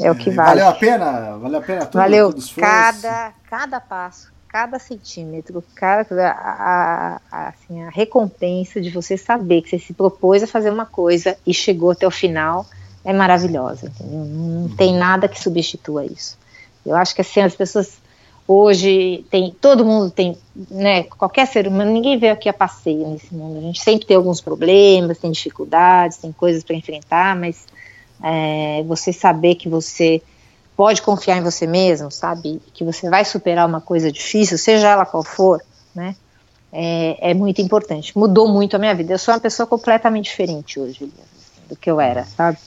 É o que vale. Valeu a pena? Valeu a pena tudo? Valeu cada cada passo, cada centímetro, cada a, a, assim, a recompensa de você saber que você se propôs a fazer uma coisa e chegou até o final é maravilhosa, entendeu? Não tem nada que substitua isso. Eu acho que assim as pessoas Hoje tem todo mundo tem, né? Qualquer ser humano, ninguém veio aqui a passeio nesse mundo. A gente sempre tem alguns problemas, tem dificuldades, tem coisas para enfrentar, mas é, você saber que você pode confiar em você mesmo, sabe? Que você vai superar uma coisa difícil, seja ela qual for, né? É, é muito importante. Mudou muito a minha vida. Eu sou uma pessoa completamente diferente hoje do que eu era, sabe?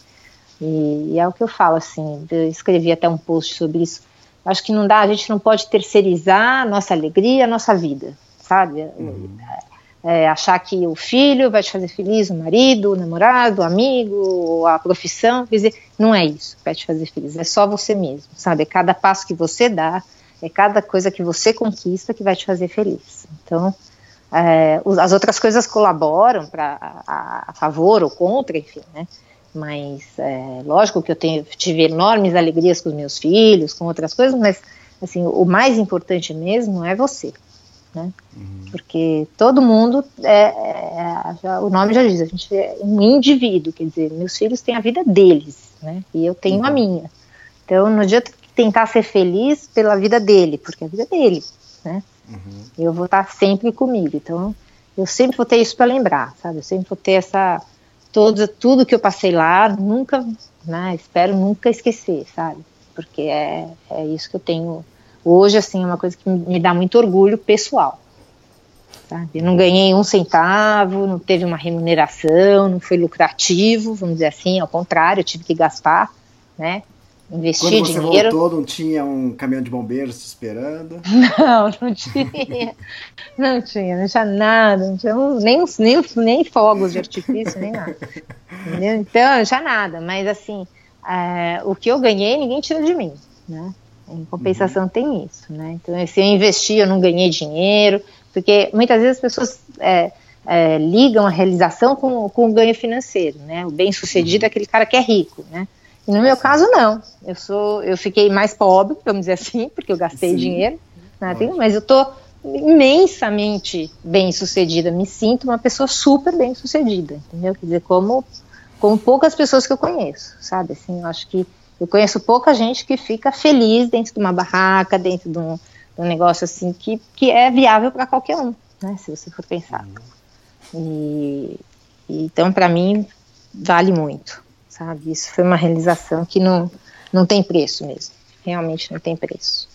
E, e é o que eu falo assim. Eu escrevi até um post sobre isso Acho que não dá, a gente não pode terceirizar a nossa alegria, a nossa vida, sabe? Uhum. É, achar que o filho vai te fazer feliz, o marido, o namorado, o amigo, a profissão, quer dizer, não é isso que vai te fazer feliz, é só você mesmo, sabe? É cada passo que você dá, é cada coisa que você conquista que vai te fazer feliz. Então, é, as outras coisas colaboram para a, a, favor ou contra, enfim, né? Mas é, lógico que eu tenho, tive enormes alegrias com os meus filhos, com outras coisas, mas assim, o mais importante mesmo é você. Né? Uhum. Porque todo mundo, é, é, já, o nome já diz, a gente é um indivíduo, quer dizer, meus filhos têm a vida deles, né? E eu tenho uhum. a minha. Então não adianta tentar ser feliz pela vida dele, porque é a vida é dele, né? Uhum. Eu vou estar sempre comigo. Então eu sempre vou ter isso para lembrar, sabe? Eu sempre vou ter essa todo, tudo que eu passei lá, nunca, né, espero nunca esquecer, sabe? Porque é, é isso que eu tenho hoje, assim, é uma coisa que me dá muito orgulho pessoal. Sabe? Não ganhei um centavo, não teve uma remuneração, não foi lucrativo, vamos dizer assim, ao contrário, eu tive que gastar, né? Investir Quando você dinheiro. voltou, não tinha um caminhão de bombeiros te esperando? Não, (laughs) não tinha. Não tinha, não tinha nada, não tinha nem, nem, nem fogos de artifício, nem nada. Entendeu? Então, não tinha nada, mas assim, é, o que eu ganhei, ninguém tira de mim, né? Em compensação uhum. tem isso, né? Então, se eu investi, eu não ganhei dinheiro, porque muitas vezes as pessoas é, é, ligam a realização com, com o ganho financeiro, né? O bem-sucedido uhum. é aquele cara que é rico, né? No meu caso, não. Eu sou, eu fiquei mais pobre, vamos dizer assim, porque eu gastei Sim. dinheiro, né, mas eu tô imensamente bem sucedida. Me sinto uma pessoa super bem sucedida, entendeu? Quer dizer, como, como poucas pessoas que eu conheço, sabe? Assim, eu acho que eu conheço pouca gente que fica feliz dentro de uma barraca, dentro de um, de um negócio assim que, que é viável para qualquer um, né? Se você for pensar. E, e então, para mim, vale muito sabe? Isso foi uma realização que não, não tem preço mesmo. Realmente não tem preço.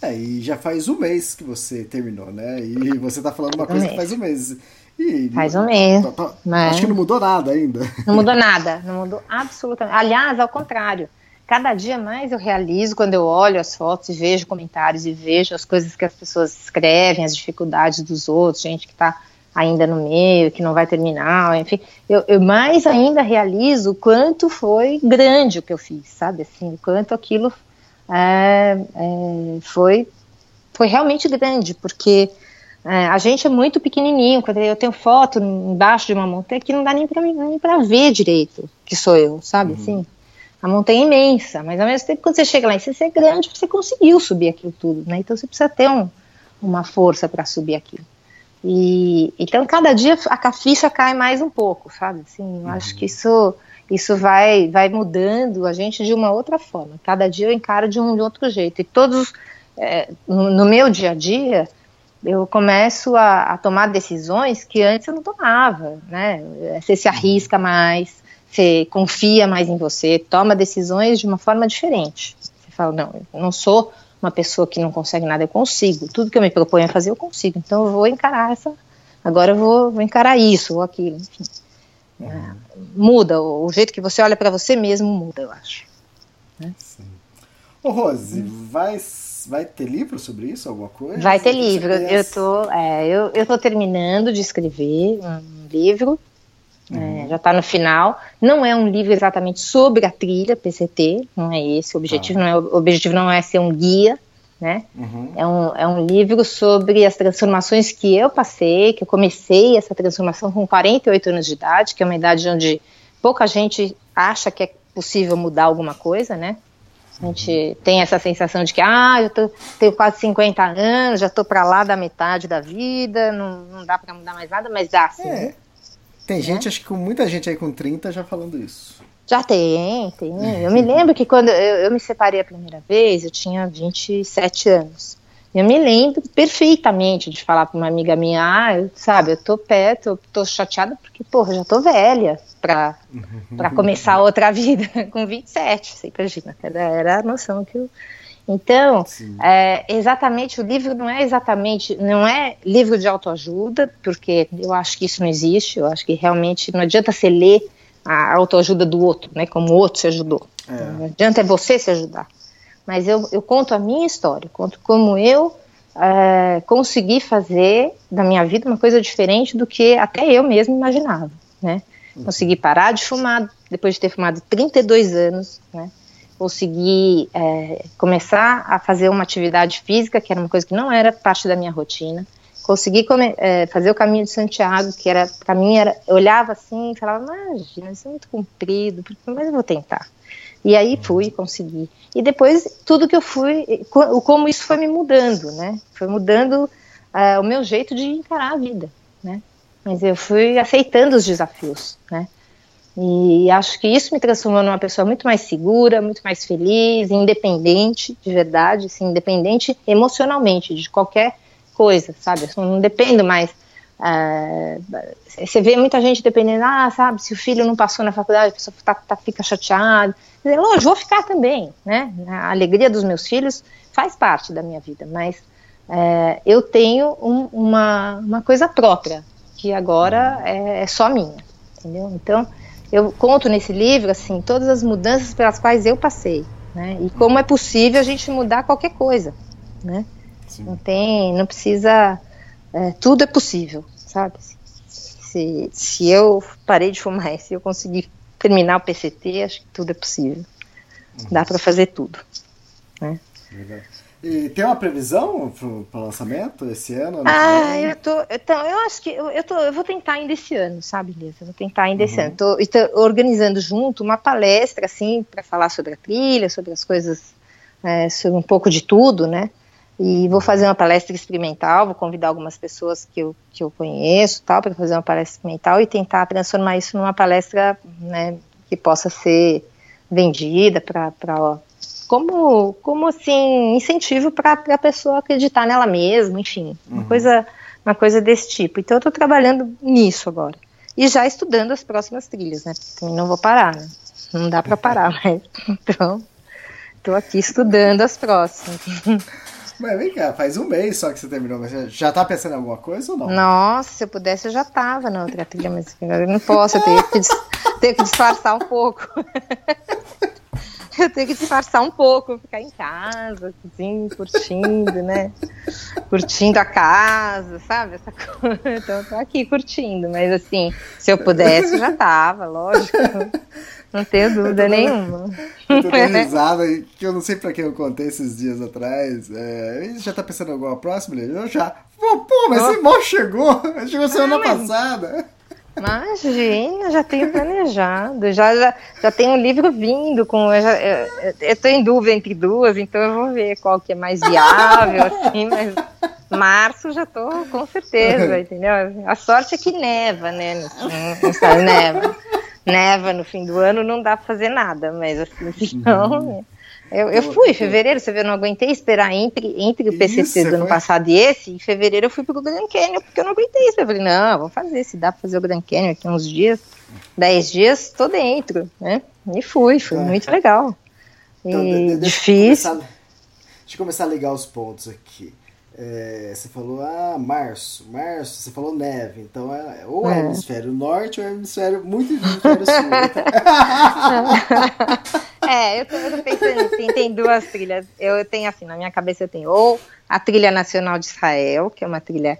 É, e já faz um mês que você terminou, né? E você tá falando uma coisa um que faz um mês. E faz um mês. Tá, tá, mas... Acho que não mudou nada ainda. Não mudou nada, não mudou absolutamente. Aliás, ao contrário. Cada dia mais eu realizo quando eu olho as fotos e vejo comentários e vejo as coisas que as pessoas escrevem, as dificuldades dos outros, gente que está ainda no meio, que não vai terminar, enfim, eu, eu, mais ainda realizo o quanto foi grande o que eu fiz, sabe, assim, o quanto aquilo é, é, foi, foi realmente grande, porque é, a gente é muito pequenininho, quando eu tenho foto embaixo de uma montanha que não dá nem para ver direito que sou eu, sabe, uhum. assim, a montanha é imensa, mas ao mesmo tempo quando você chega lá você é grande, você conseguiu subir aquilo tudo, né, então você precisa ter um, uma força para subir aquilo. E então cada dia a ficha cai mais um pouco, sabe? Assim, eu acho que uhum. isso isso vai vai mudando a gente de uma outra forma. Cada dia eu encaro de um de outro jeito. E todos é, no, no, meu dia a dia eu começo a, a, tomar decisões que antes eu não tomava, né? Você se arrisca mais, você confia mais em você, toma decisões de uma forma diferente. Você fala não, eu não sou uma pessoa que não consegue nada, eu consigo. Tudo que eu me proponho a fazer, eu consigo. Então eu vou encarar essa. Agora eu vou, vou encarar isso ou aquilo. Enfim. É, muda. O, o, jeito que você olha para você mesmo muda, eu acho. Né? Sim. Ô Rose, hum. vai, vai ter livro sobre isso, alguma coisa? Vai ter livro. Eu tô, é, eu, eu tô terminando de escrever um livro. É, uhum. É, já está no final. Não é um livro exatamente sobre a trilha PCT, não é esse o objetivo. Ah. Não é, o objetivo não é ser um guia, né? Uhum. É, um, é um livro sobre as transformações que eu passei, que eu comecei essa transformação com 48 anos de idade, que é uma idade onde pouca gente acha que é possível mudar alguma coisa, né? A gente uhum. tem essa sensação de que, ah, eu tô, tenho quase 50 anos, já estou para lá da metade da vida, não, não dá para mudar mais nada, mas dá sim. É. Tem gente, acho que com muita gente aí com 30 já falando isso. Já tem, tem. Eu me lembro que quando eu, eu me separei a primeira vez, eu tinha 27 anos. Eu me lembro perfeitamente de falar para uma amiga minha, ah, eu, sabe, eu tô perto, eu tô chateada porque, porra, já tô velha para para (laughs) começar outra vida (laughs) com 27, você imagina, era a noção que eu... Então, é, exatamente, o livro não é exatamente, não é livro de autoajuda, porque eu acho que isso não existe, eu acho que realmente não adianta você ler a autoajuda do outro, né? Como o outro se ajudou. É. Não adianta é você se ajudar. Mas eu, eu conto a minha história, conto como eu é, consegui fazer da minha vida uma coisa diferente do que até eu mesmo imaginava, né? Uhum. Consegui parar de fumar depois de ter fumado 32 anos, né? Consegui é, começar a fazer uma atividade física, que era uma coisa que não era parte da minha rotina consegui é, fazer o caminho de Santiago, que era para mim era, eu olhava assim e falava, imagina, isso é muito comprido, mas eu vou tentar. E aí fui, consegui. E depois tudo que eu fui, como isso foi me mudando, né? Foi mudando uh, o meu jeito de encarar a vida, né? Mas eu fui aceitando os desafios, né? E acho que isso me transformou numa pessoa muito mais segura, muito mais feliz, independente, de verdade, assim, independente emocionalmente de qualquer coisa, sabe? Eu não dependo mais. Uh, você vê muita gente dependendo, ah, sabe, se o filho não passou na faculdade, a pessoa tá, tá, fica chateada. Dizer, vou ficar também, né? A alegria dos meus filhos faz parte da minha vida, mas uh, eu tenho um, uma, uma coisa própria, que agora é, é só minha, entendeu? Então, eu conto nesse livro, assim, todas as mudanças pelas quais eu passei, né? E como é possível a gente mudar qualquer coisa, né? Sim. Não tem, não precisa, é, tudo é possível, sabe? Se, se eu parei de fumar, (laughs) se eu conseguir terminar o PCT, acho que tudo é possível. Uhum. Dá para fazer tudo. Né? E tem uma previsão para lançamento esse ano? Ah, eu tô. Então, eu acho que eu, eu, tô, eu vou tentar ainda esse ano, sabe, Lisa? Eu vou tentar ainda uhum. esse ano. Estou organizando junto uma palestra, assim, para falar sobre a trilha, sobre as coisas, é, sobre um pouco de tudo, né? E vou fazer uma palestra experimental, vou convidar algumas pessoas que eu, que eu conheço, tal, para fazer uma palestra experimental e tentar transformar isso numa palestra, né, que possa ser vendida para como como assim incentivo para a pessoa acreditar nela mesma, enfim, uma uhum. coisa uma coisa desse tipo. Então eu estou trabalhando nisso agora e já estudando as próximas trilhas, né? Porque não vou parar, né? Não dá para parar, (laughs) mas então estou aqui estudando as próximas. (laughs) Mas vem cá, faz um mês só que você terminou, mas já tá pensando em alguma coisa ou não? Nossa, se eu pudesse eu já tava na outra trilha, mas eu não posso, eu tenho que, (laughs) tenho que disfarçar um pouco. (laughs) eu tenho que disfarçar um pouco, ficar em casa, assim, curtindo, né? Curtindo a casa, sabe? Essa coisa. Então, eu tô aqui curtindo, mas assim, se eu pudesse, já tava, lógico. Não tenho dúvida nenhuma. Eu tô dando (laughs) risada, que eu não sei pra quem eu contei esses dias atrás. É, já tá pensando em alguma próxima? Eu já. Pô, mas oh. você mal chegou! Chegou semana ah, mas... passada. Imagina, já tenho planejado, já, já, já tenho um livro vindo com. Eu, já, eu, eu tô em dúvida entre duas, então eu vou ver qual que é mais viável, (laughs) assim, mas março já tô com certeza, entendeu? A sorte é que neva, né? Não, não neva (laughs) neva no fim do ano, não dá para fazer nada, mas assim, então. Uhum. Eu, eu fui em fevereiro, você vê, eu não aguentei esperar entre, entre o PCC Isso, do ano foi? passado e esse. Em fevereiro eu fui pro Grand Canyon, porque eu não aguentei isso. Eu falei, não, vou fazer, se dá para fazer o Grand Canyon aqui uns dias, dez dias, tô dentro, né? E fui, foi é. muito legal. Então, e difícil. Eu começar, deixa eu começar a ligar os pontos aqui. É, você falou, ah, março, março, você falou neve, então é ou é, é hemisfério norte ou é hemisfério muito (laughs) hemisfério sul. (laughs) é, É, eu tô, pensando assim, tem duas trilhas. Eu tenho assim, na minha cabeça eu tenho ou a trilha nacional de Israel, que é uma trilha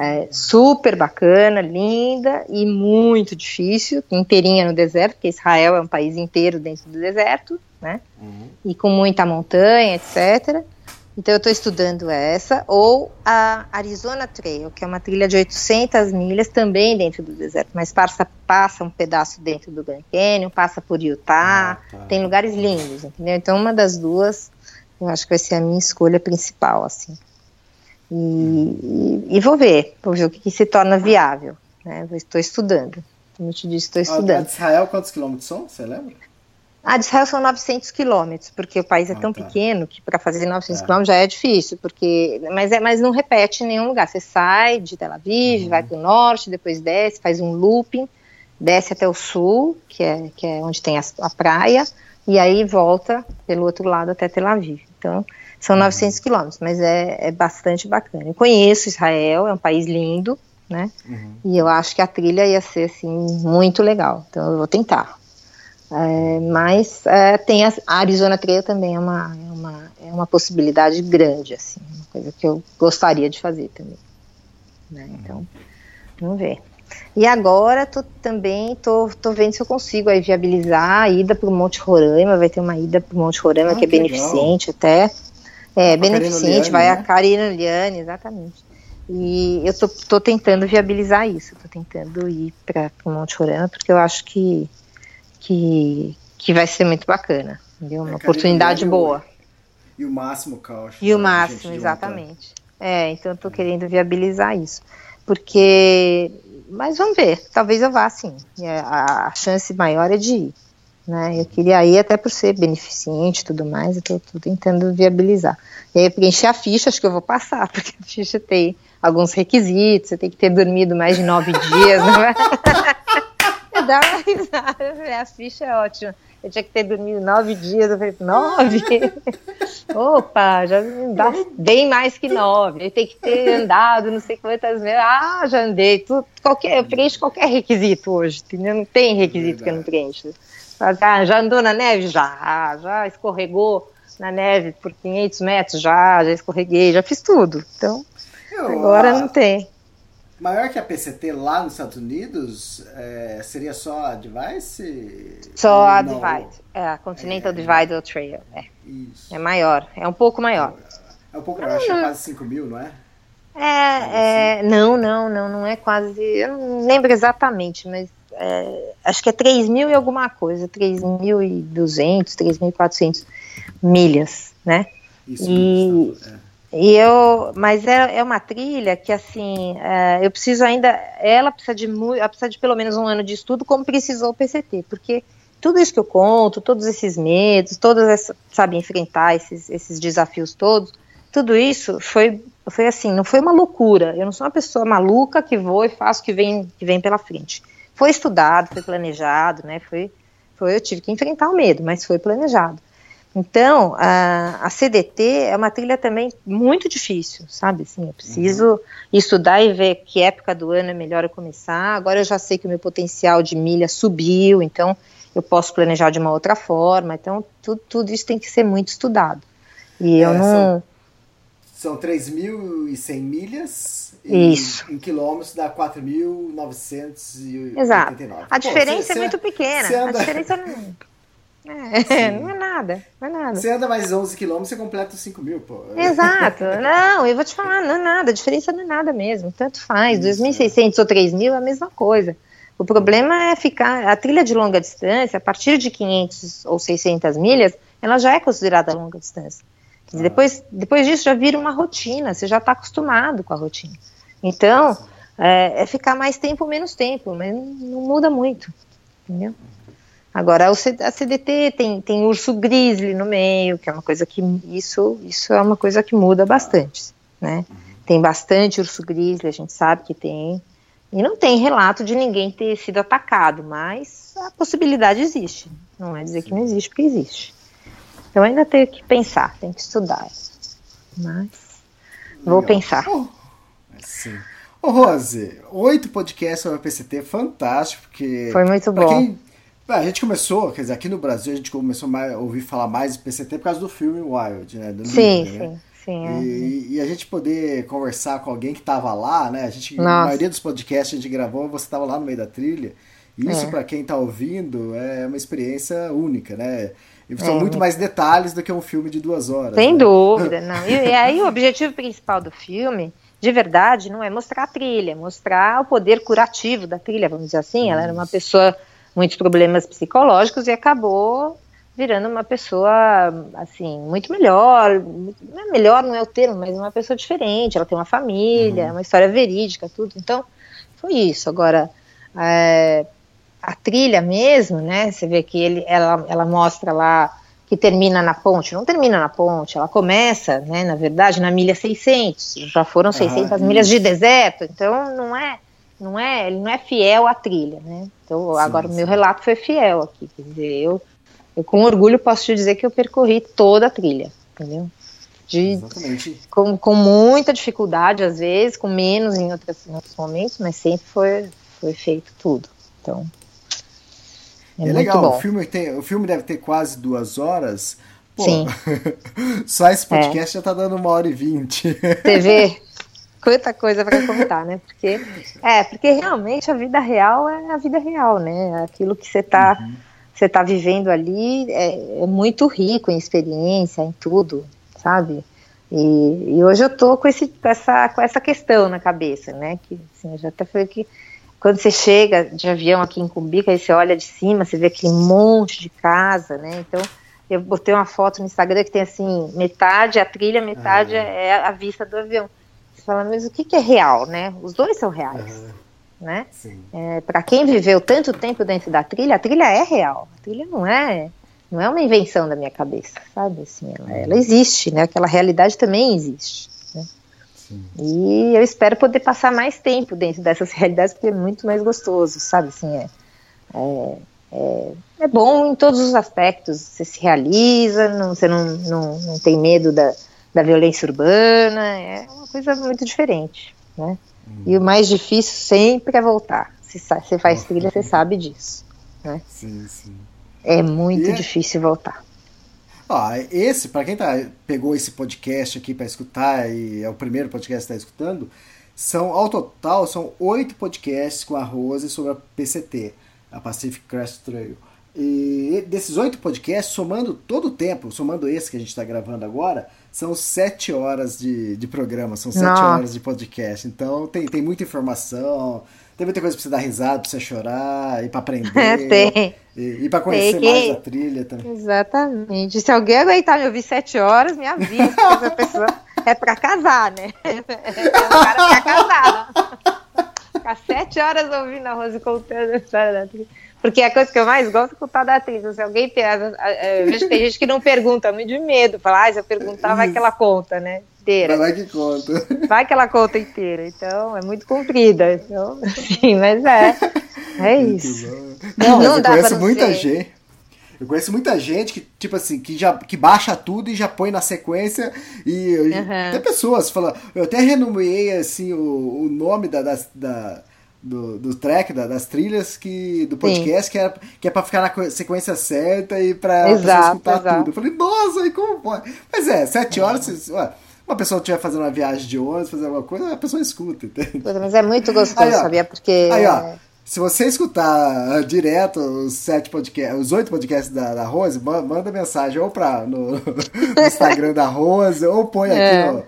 é, super bacana, linda e muito difícil, inteirinha no deserto, porque Israel é um país inteiro dentro do deserto, né? Uhum. E com muita montanha, etc. Então eu estou estudando essa, ou a Arizona Trail, que é uma trilha de 800 milhas também dentro do deserto, mas passa, passa um pedaço dentro do Grand Canyon, passa por Utah, ah, tá. tem lugares lindos, entendeu? Então uma das duas, eu acho que vai ser a minha escolha principal, assim. E, e, e vou ver, vou ver o que, que se torna viável, né? Estou estudando, como eu te disse, estou estudando. A de Israel quantos quilômetros são, você lembra? A de Israel são 900 quilômetros, porque o país é ah, tão tá. pequeno que para fazer 900 é. quilômetros já é difícil, porque mas é, mas não repete em nenhum lugar. Você sai de Tel Aviv, uhum. vai para o norte, depois desce, faz um looping, desce até o sul, que é que é onde tem a, a praia, e aí volta pelo outro lado até Tel Aviv. Então são 900 uhum. quilômetros, mas é, é bastante bacana. Eu conheço Israel, é um país lindo, né? Uhum. E eu acho que a trilha ia ser assim muito legal. Então eu vou tentar. É, mas é, tem a, a, Arizona Trail também é uma, é uma, é uma possibilidade grande, assim, uma coisa que eu gostaria de fazer também. Né? Então, vamos ver. E agora tô, também tô, tô vendo se eu consigo aí viabilizar a ida para o Monte Roraima, vai ter uma ida para o Monte Roraima ah, que é que beneficente legal. até. É, beneficente, vai né? a Karina Liane, exatamente. E eu tô, tô tentando viabilizar isso, tô tentando ir para o Monte Roraima, porque eu acho que que, que vai ser muito bacana. Entendeu? Uma é, oportunidade boa. E o máximo, Caucho. E o máximo, exatamente. É, então eu tô querendo viabilizar isso. Porque. Mas vamos ver, talvez eu vá sim. A, a chance maior é de ir. Né? Eu queria ir até por ser beneficente e tudo mais, eu tô tentando viabilizar. E aí eu preencher a ficha, acho que eu vou passar, (laughs) porque a ficha tem alguns requisitos, você tem que ter dormido mais de nove (laughs) dias, não é? Dar uma risada. A ficha é ótima. Eu tinha que ter dormido nove dias. Eu falei, nove? (laughs) Opa, já dá bem mais que nove. Eu tenho que ter andado não sei quantas vezes. Ah, já andei. Tudo, qualquer, eu preencho qualquer requisito hoje. Entendeu? Não tem requisito que eu não preencho. Ah, já andou na neve? Já. Já escorregou na neve por 500 metros? Já. Já escorreguei. Já fiz tudo. Então, agora não tem maior que a PCT lá nos Estados Unidos é, seria só a Device? Só a não? Divide. É, a Continental é, Divide Trail. É. Isso. é maior. É um pouco maior. É um pouco maior, acho que é quase 5 mil, não é? É, é, não, não, não, não é quase. Eu não lembro exatamente, mas é, acho que é 3 mil e alguma coisa, 3.200, 3.400 milhas, né? Isso, e, é. E eu, mas é, é uma trilha que assim, é, eu preciso ainda, ela precisa de ela precisa de pelo menos um ano de estudo, como precisou o PCT, porque tudo isso que eu conto, todos esses medos, todas essas, sabe, enfrentar esses, esses desafios todos, tudo isso foi, foi assim, não foi uma loucura. Eu não sou uma pessoa maluca que vou e faço o que vem, que vem pela frente. Foi estudado, foi planejado, né? Foi, foi, eu tive que enfrentar o medo, mas foi planejado. Então, a, a, CDT é uma trilha também muito difícil, sabe? Assim, eu preciso uhum. estudar e ver que época do ano é melhor eu começar. Agora eu já sei que o meu potencial de milha subiu, então eu posso planejar de uma outra forma. Então, tudo, tudo isso tem que ser muito estudado. E é, eu não. São, são 3.100 milhas. Isso. Em, em quilômetros dá 4.989. Exato. A Pô, diferença cê, é muito pequena. Anda... A diferença (laughs) não. É, não é nada, não é nada. Você anda mais 11 quilômetros, você completa os 5 mil, pô. Exato. (laughs) Não, eu vou te falar, não é nada, a diferença não é nada mesmo, tanto faz. 2.600 ou 3.000 é a mesma coisa. O problema é ficar, a trilha de longa distância, a partir de 500 ou 600 milhas, ela já é considerada longa distância. Ah. Depois, depois disso já vira uma rotina, você já está acostumado com a rotina. Então, é, é, ficar mais tempo ou menos tempo, mas não muda muito, entendeu? Agora, a CDT tem, tem urso grizzly no meio, que é uma coisa que isso, isso é uma coisa que muda bastante, né? Tem bastante urso grizzly, a gente sabe que tem. E não tem relato de ninguém ter sido atacado, mas a possibilidade existe. Não é dizer que não existe, porque existe. Então ainda tenho que pensar, tenho que estudar. Mas vou Legal. pensar. Oh, sim. Ô, Rose, oito podcasts sobre a PCT, fantástico, porque. Foi muito bom. A gente começou, quer dizer, aqui no Brasil a gente começou a ouvir falar mais de PCT por causa do filme Wild, né? Do sim, livro, sim. Né? Sim, é. e, e, a gente poder conversar com alguém que estava lá, né? A gente, Nossa. a maioria dos podcasts que a gente gravou, você estava lá no meio da trilha. E isso, é. para quem está ouvindo, é uma experiência única, né? E são é. muito mais detalhes do que um filme de duas horas. Sem né? dúvida, (laughs) não. E, e aí o objetivo principal do filme de verdade, não é mostrar a trilha, é mostrar o poder curativo da trilha, vamos dizer assim. Ela era uma pessoa muitos problemas psicológicos e acabou virando uma pessoa assim muito melhor é melhor não é o termo mas uma pessoa diferente ela tem uma família uhum. uma história verídica tudo. Então foi isso. Agora é, a trilha mesmo né você vê que ele ela, ela mostra lá que termina na ponte não termina na ponte ela começa né na verdade na milha 600 já foram 600 uhum, milhas de deserto então não é não é, ele não é fiel à trilha, né? Então, sim, agora o meu relato foi fiel aqui, quer dizer, eu, eu com orgulho posso te dizer que eu percorri toda a trilha, entendeu? De. Com, com muita dificuldade, às vezes, com menos em, outros, em outros momentos, mas sempre foi, foi feito tudo. Então, é, é legal, bom. o filme, tem, o filme deve ter quase duas horas. Pô, Sim. (laughs) só esse podcast é. já tá dando uma hora e vinte. Vê? (laughs) quanta coisa para contar, né? Porque é, porque realmente a vida real é a vida real, né? Aquilo que você está uhum. você tá vivendo ali é, é, muito rico em experiência, em tudo, sabe? E, e hoje eu tô com, esse, com, essa, com essa questão na cabeça, né? Que assim, eu já até falei que quando você chega de avião aqui em Cumbica, aí você olha de cima, você vê aquele monte de casa, né? Então, eu botei uma foto no Instagram que tem assim, metade a trilha, metade ah. é a vista do avião fala, mas o que, que é real, né? Os dois são reais, uhum. né? É, Para quem viveu tanto tempo dentro da trilha, a trilha é real. A trilha não é, não é uma invenção da minha cabeça, sabe? Assim, ela, uhum. ela existe, né? Aquela realidade também existe. Né? E eu espero poder passar mais tempo dentro dessas (laughs) realidades, porque é muito mais gostoso, sabe? Assim, é, é, é, é bom em todos os aspectos. Você se realiza, não, você não, não, não tem medo da, da violência urbana, é uma coisa muito diferente, né? Hum. E o mais difícil sempre é voltar. Se você faz trilha, você sabe disso, né? Sim, sim. É muito e é difícil voltar. Ah, esse, para quem tá, pegou esse podcast aqui para escutar, e é o primeiro podcast que está escutando, são, ao total, são oito podcasts com a Rose sobre a PCT, a Pacific Crest Trail. E desses oito podcasts, somando todo o tempo, somando esse que a gente está gravando agora, são sete horas de, de programa, são sete Nossa. horas de podcast. Então tem, tem muita informação, tem muita coisa pra você dar risada, pra você chorar, e pra aprender. (laughs) tem. E, e pra conhecer que... mais a trilha também. Exatamente. Se alguém aguentar me ouvir sete horas, me avisa essa (laughs) pessoa é pra casar, né? (laughs) É um cara pra casar. Ficar sete horas ouvindo a Rose contando a história da trilha. Porque a coisa que eu mais gosto é contar da atriz. Se alguém eu vejo que tem gente que não pergunta, muito de medo. Fala, ah, se eu perguntar, vai que ela conta, né? Inteira. Vai que conta. Vai que ela conta inteira. Então, é muito comprida. Então, sim, mas é. É isso. Não, não eu dá conheço muita ser. gente. Eu conheço muita gente que, tipo assim, que já que baixa tudo e já põe na sequência. E uhum. tem pessoas falando. Eu até renomeei assim o, o nome da, da, da do, do track, da, das trilhas que, do podcast, que é, que é pra ficar na sequência certa e pra exato, escutar exato. tudo. Eu falei, nossa, e como pode? Mas é, sete horas, se, ué, uma pessoa estiver fazendo uma viagem de ônibus, fazer alguma coisa, a pessoa escuta, entende? Mas é muito gostoso, aí, ó, sabia? Porque. Aí, ó, se você escutar direto os sete podcasts, os oito podcasts da, da Rose, manda mensagem ou pra, no, no (laughs) Instagram da Rose, ou põe aqui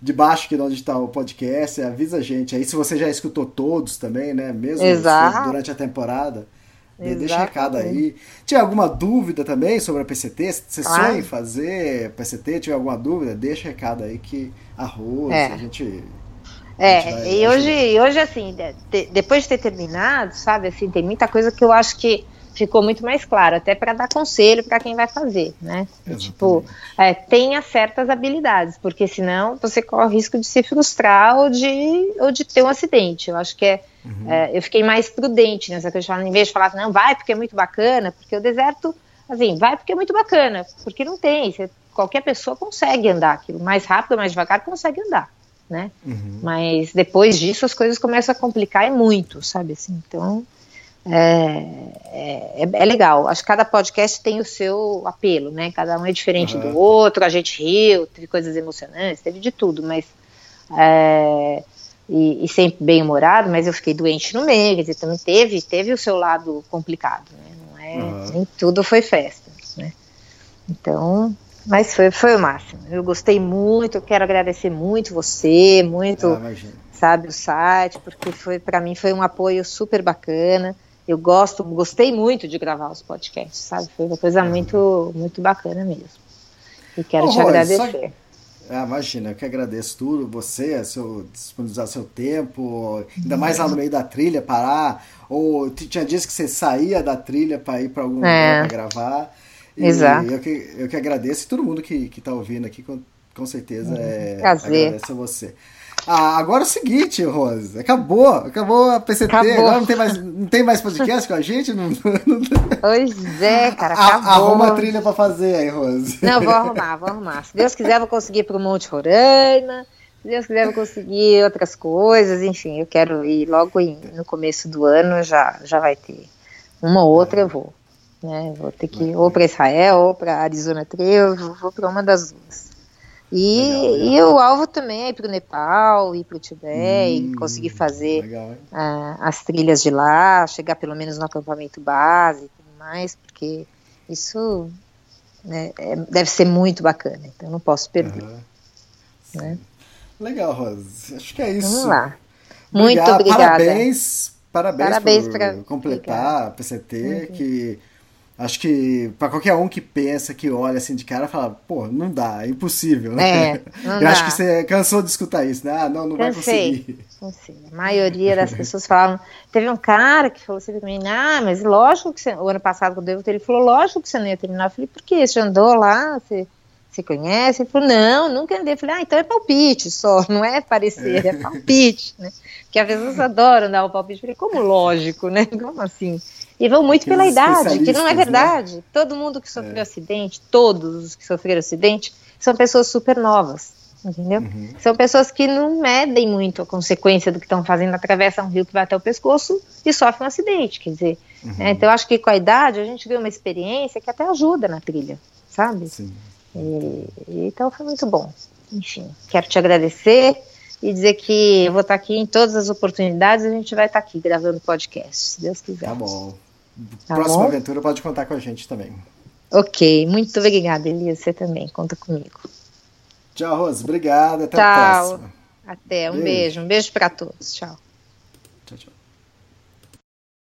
é. no debaixo aqui onde está o podcast, avisa a gente. Aí se você já escutou todos também, né? Mesmo durante a temporada. Exatamente. Deixa recado aí. Tinha alguma dúvida também sobre a PCT? Você claro. sonha em fazer PCT? Tiver alguma dúvida? Deixa recado aí que arroz, é. a gente. É, a gente vai, e hoje, hoje, assim, de, depois de ter terminado, sabe, assim, tem muita coisa que eu acho que ficou muito mais claro, até para dar conselho para quem vai fazer, né? Tipo, é, tenha certas habilidades, porque senão você corre o risco de se frustrar ou de, ou de ter um acidente. Eu acho que é, uhum. é eu fiquei mais prudente nessa questão, em vez de falar, não, vai porque é muito bacana, porque o deserto, assim, vai porque é muito bacana, porque não tem, você, qualquer pessoa consegue andar aquilo, mais rápido, mais devagar, consegue andar. Né? Uhum. Mas depois disso as coisas começam a complicar e muito, sabe assim? Então, é, é, é, é, legal. Acho que cada podcast tem o seu apelo, né? Cada um é diferente uhum. do outro. A gente riu, teve coisas emocionantes, teve de tudo, mas. É, e, e, sempre bem humorado, mas eu fiquei doente no meio, quer dizer, também teve, teve o seu lado complicado, né? Não é, uhum. Nem tudo foi festa, né? Então, mas foi, foi o máximo. Eu gostei muito, eu quero agradecer muito você, muito, ah, sabe, o site, porque foi para mim foi um apoio super bacana. Eu gosto, gostei muito de gravar os podcasts, sabe? Foi uma coisa muito, muito bacana mesmo. E quero te agradecer. Só... Ah, imagina, eu que agradeço tudo, você, seu, disponibilizar seu tempo, ainda mais lá no meio da trilha, parar, ou tinha dias que você saía da trilha para ir para algum é. lugar para gravar. E Exato. Eu que, eu que agradeço, e todo mundo que está ouvindo aqui, com, com certeza, uhum. é, Prazer. agradece a você. Ah, agora é o seguinte, Rose. Acabou. Acabou a PCT. Acabou. Agora não tem mais, não tem mais podcast com a gente? Não, não... Pois é, cara. Acabou. Arruma a trilha pra fazer aí, Rose. Não, vou arrumar, vou arrumar. Se Deus quiser, vou conseguir ir pro Monte Roraima. Se Deus quiser, vou conseguir outras coisas. Enfim, eu quero ir logo em, no começo do ano, já, já vai ter. Uma ou outra eu vou. Né? Vou ter que ir ou para Israel ou para Arizona Trail, vou, vou para uma das duas. E, legal, legal. e o alvo também é ir para o Nepal, ir para o Tibete, hum, conseguir fazer legal, uh, as trilhas de lá, chegar pelo menos no acampamento base e tudo mais, porque isso né, é, deve ser muito bacana, então não posso perder. Uhum. Né? Legal, Rosa. Acho que é isso. Vamos lá. Muito obrigada. Parabéns, parabéns, parabéns por pra... completar a PCT, uhum. que Acho que para qualquer um que pensa, que olha assim de cara, fala, pô, não dá, é impossível. Né? É, (laughs) Eu dá. acho que você cansou de escutar isso, né? Ah, não, não Cansei. vai conseguir. (laughs) Cansei. A maioria das pessoas falavam. Teve um cara que falou assim pra mim, ah, mas lógico que você. O ano passado, quando eu ele falou, lógico que você não ia terminar. Eu falei, por quê? Você andou lá? Você, você conhece? Ele falou, não, nunca andei. Eu falei, ah, então é palpite só, (laughs) não é parecer, é, é palpite, né? Porque as pessoas adoram dar o palpite. Eu falei, como lógico, né? Como assim? E vão muito pela idade, que não é né? verdade. Né? Todo mundo que sofreu é. acidente, todos os que sofreram acidente, são pessoas super novas, entendeu? Uhum. São pessoas que não medem muito a consequência do que estão fazendo, atravessam um rio que vai até o pescoço e sofrem um acidente, quer dizer. Uhum. Né? Então, acho que com a idade a gente ganha uma experiência que até ajuda na trilha, sabe? Sim. E, então, foi muito bom. Enfim, quero te agradecer e dizer que eu vou estar aqui em todas as oportunidades a gente vai estar aqui gravando podcast, se Deus quiser. Tá bom. Tá Próxima bom? aventura pode contar com a gente também. Ok, muito obrigada, Elias. Você também, conta comigo. Tchau, Rose. Obrigada. Até tchau. a próxima. Até. Um beijo. beijo. Um beijo para todos. Tchau. Tchau, tchau.